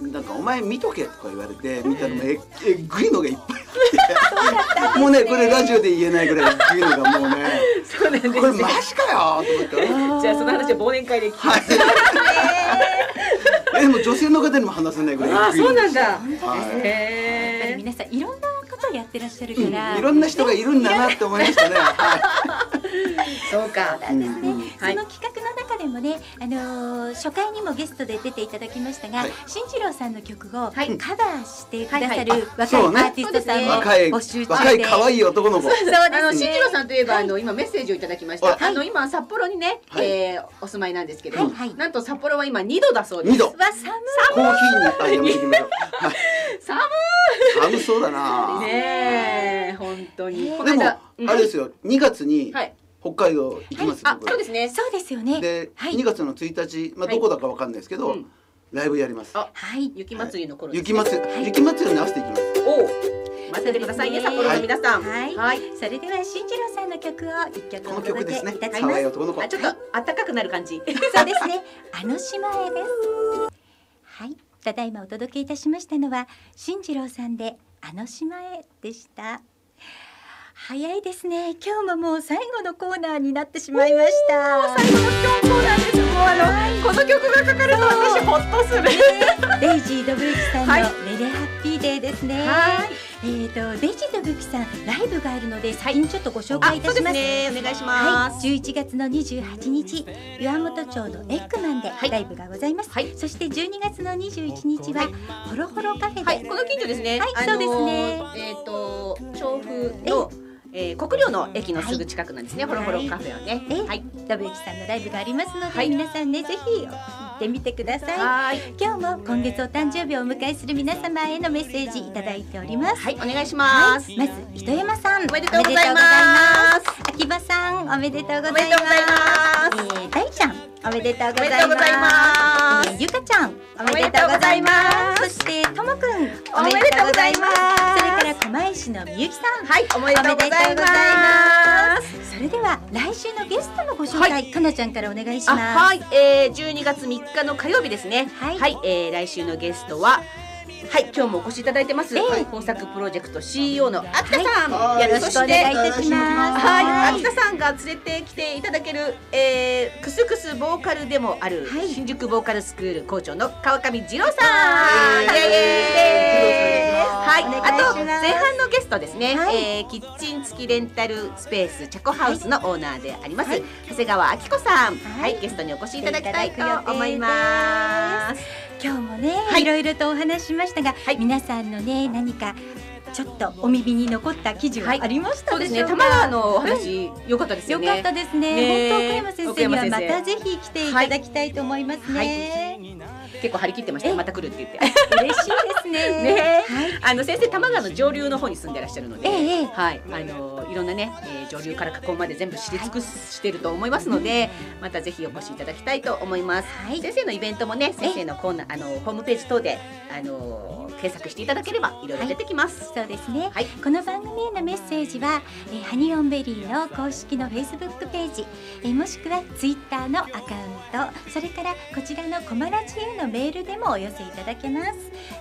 なんかお前見とけとか言われて見たらもうええぐいのがいっぱいあって。もうねこれラジオで言えないぐらいぐいのがもうね。そうなんですこれマジかよと思って。じゃあその話は忘年会で聞きます。えでも女性の方にも話せないぐらいあーそうなんだ。はい。やっぱりへ皆さんいろんなことをやってらっしゃるから、うんいろんな人がいるんだなって思いましたね。は そうか。い。うんうんはい。その企画の中でもね、あのー初回にもゲストで出ていただきましたが、はい。新次郎さんの曲をカはい。バーしてくださはいる若いアそうね。ーティストさんも若い募集中で、若い可愛い男の子。そうですあのね。新次郎さんといえば、あの今メッセージをいただきました。はい。あの今札幌にね、はい。えーお住まいなんですけど、はい。はいなんと札幌は今2度だそうです。二度。わ寒コーヒーに。はいそうだな。いねえ本当に。でもあれですよ。2月にはい。北海道行きます。あ僕そうですね。そうですよね。ではい2月の1日まあはいどこだかわかんないですけどうんライブやります。あはい。雪祭りの頃雪祭り雪祭りに合わせていきます。おう待っててくださいね札幌の皆さん。はいはい。それでは新次郎さんの曲を一曲このお届け曲ですねいた。します。あ。ちょっと暖かくなる感じ。そうですね。あの島へです。はい。ただいまお届けいたしましたのは新次郎さんであの島へでした。早いですね。今日ももう最後のコーナーになってしまいました。最後の今日コーナーです。もうあのこの曲がかかると私ホッとする。デイジードブユキさんのはいレレハッピーデーですね。はいえっ、とデイジードブユキさんライブがあるので先にちょっとご紹あ介いたします。そうですねお願いしはい、ます。11月の28日岩本町のエッグマンではいライブがございます、はいそして12月の21日はホロホロカフェで、はい、この近所ですね。はいあのーそうですねえっ、と調布の、え？ー、国領の駅のすぐ近くなんですね。はいホロホロカフェはね。え？はい。ドブユキさんのライブがありますので、はい皆さんねぜひ行ってみてください。はい。今日も今月お誕生日をお迎えする皆様へのメッセージいただいております。はい、お願いします。まず糸山さんおめでとうございます。秋葉さんおめでとうございます。えー、大ちゃんおめでとうございます。ゆかちゃんおめめでとうございます。そしてともくんおめでとうございます。それから狛江市のみゆきさんはい、おめでとうございま。ます。それでは来週のゲストのご紹介、かなちゃんからお願いしあ、ます。はい、えー、12月3日の火曜日ですね。はいえー、来週のゲストは。はい、今日もお越しいただいてます。ええ。はい工作プロジェクト CEO の秋田さん。はい。よろしくお願いいたします。はい、秋田さんが連れてきていただける、えー、クスクスボーカルでもある、はい。新宿ボーカルスクール校長の川上二郎さん。はい。あと前半のゲストですね、はい。えーキッチン付きレンタルスペースチャコハウスのオーナーであります、はい。長谷川明子さん、は、はいいゲストにお越しいただきたいと思います。今日もね、はい。いろいろとお話ししましたが、はい。皆さんのね何かちょっとお耳に残った記事ははい。ありましたそうですね、でしょうか、玉川のお話、良かったですよね。よかったですね。ね本当奥山先生にはまたぜひ来ていただきたいと思いますね、結構張り切ってましたまた来るって言って。嬉しいですね。ね。はい。あの先生玉川の上流の方に住んでらっしゃるので、ええええ。はい、あのいろんなね、えー上流から河口まで全部知り尽くしてると思いますので、またぜひお越しいただきたいと思います。はい。先生のイベントもね、先生のコーナーあのホームページ等であの検索していただければい。ろいろ出てきます。そうですね、はい。この番組へのメッセージは、えーハニオンベリーの公式のフェイスブックページ、えーもしくはツイッターのアカウントそれからこちらのコマラジへのメールでもお寄せいただけます。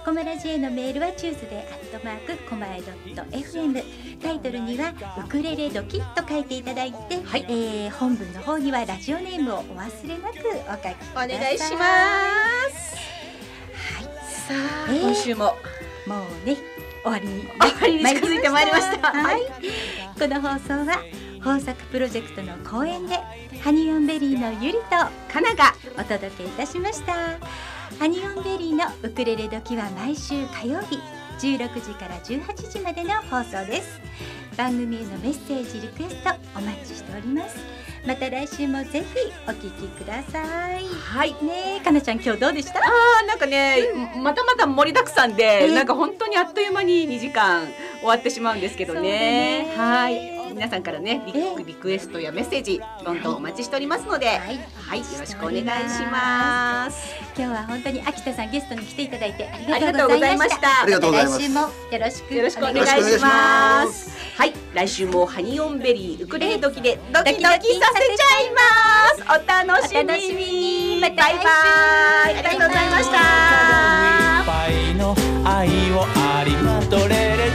コマラジへのメールは Tuesday アットマークコマエドット FM タイトルにはウクレレドキと書いていただいて、はい。えー本文の方にはラジオネームをお忘れなくお書きくだおさい。願いします。はい。さあ、えー今週も。もうね終わりに終わりに近づいてまいりました。はい、この放送は豊作プロジェクトの後援でハニオンベリーのゆりとかながお届けいたしましたハニオンベリーのウクレレドキは毎週火曜日16時から18時までの放送です番組へのメッセージリクエストお待ちしておりますまた来週もぜひお聞きくださいはい。ねえかなちゃん今日どうでした？あーなんかね、またまた盛りだくさんで、えなんか本当にあっという間に2時間終わってしまうんですけどね。ねはい。皆さんからねリリクエストやメッセージどんどんお待ちしておりますので、はい、はい、よろしくお願いします。今日は本当に秋田さんゲストに来ていただいてありがとうございました。来週もよろしくよろしくお願いします。はい来週もハニオンベリーウクレレドキでドキドキさせちゃいます。お楽しみに。バイバイ。ありがとうございました。愛をありまとれれ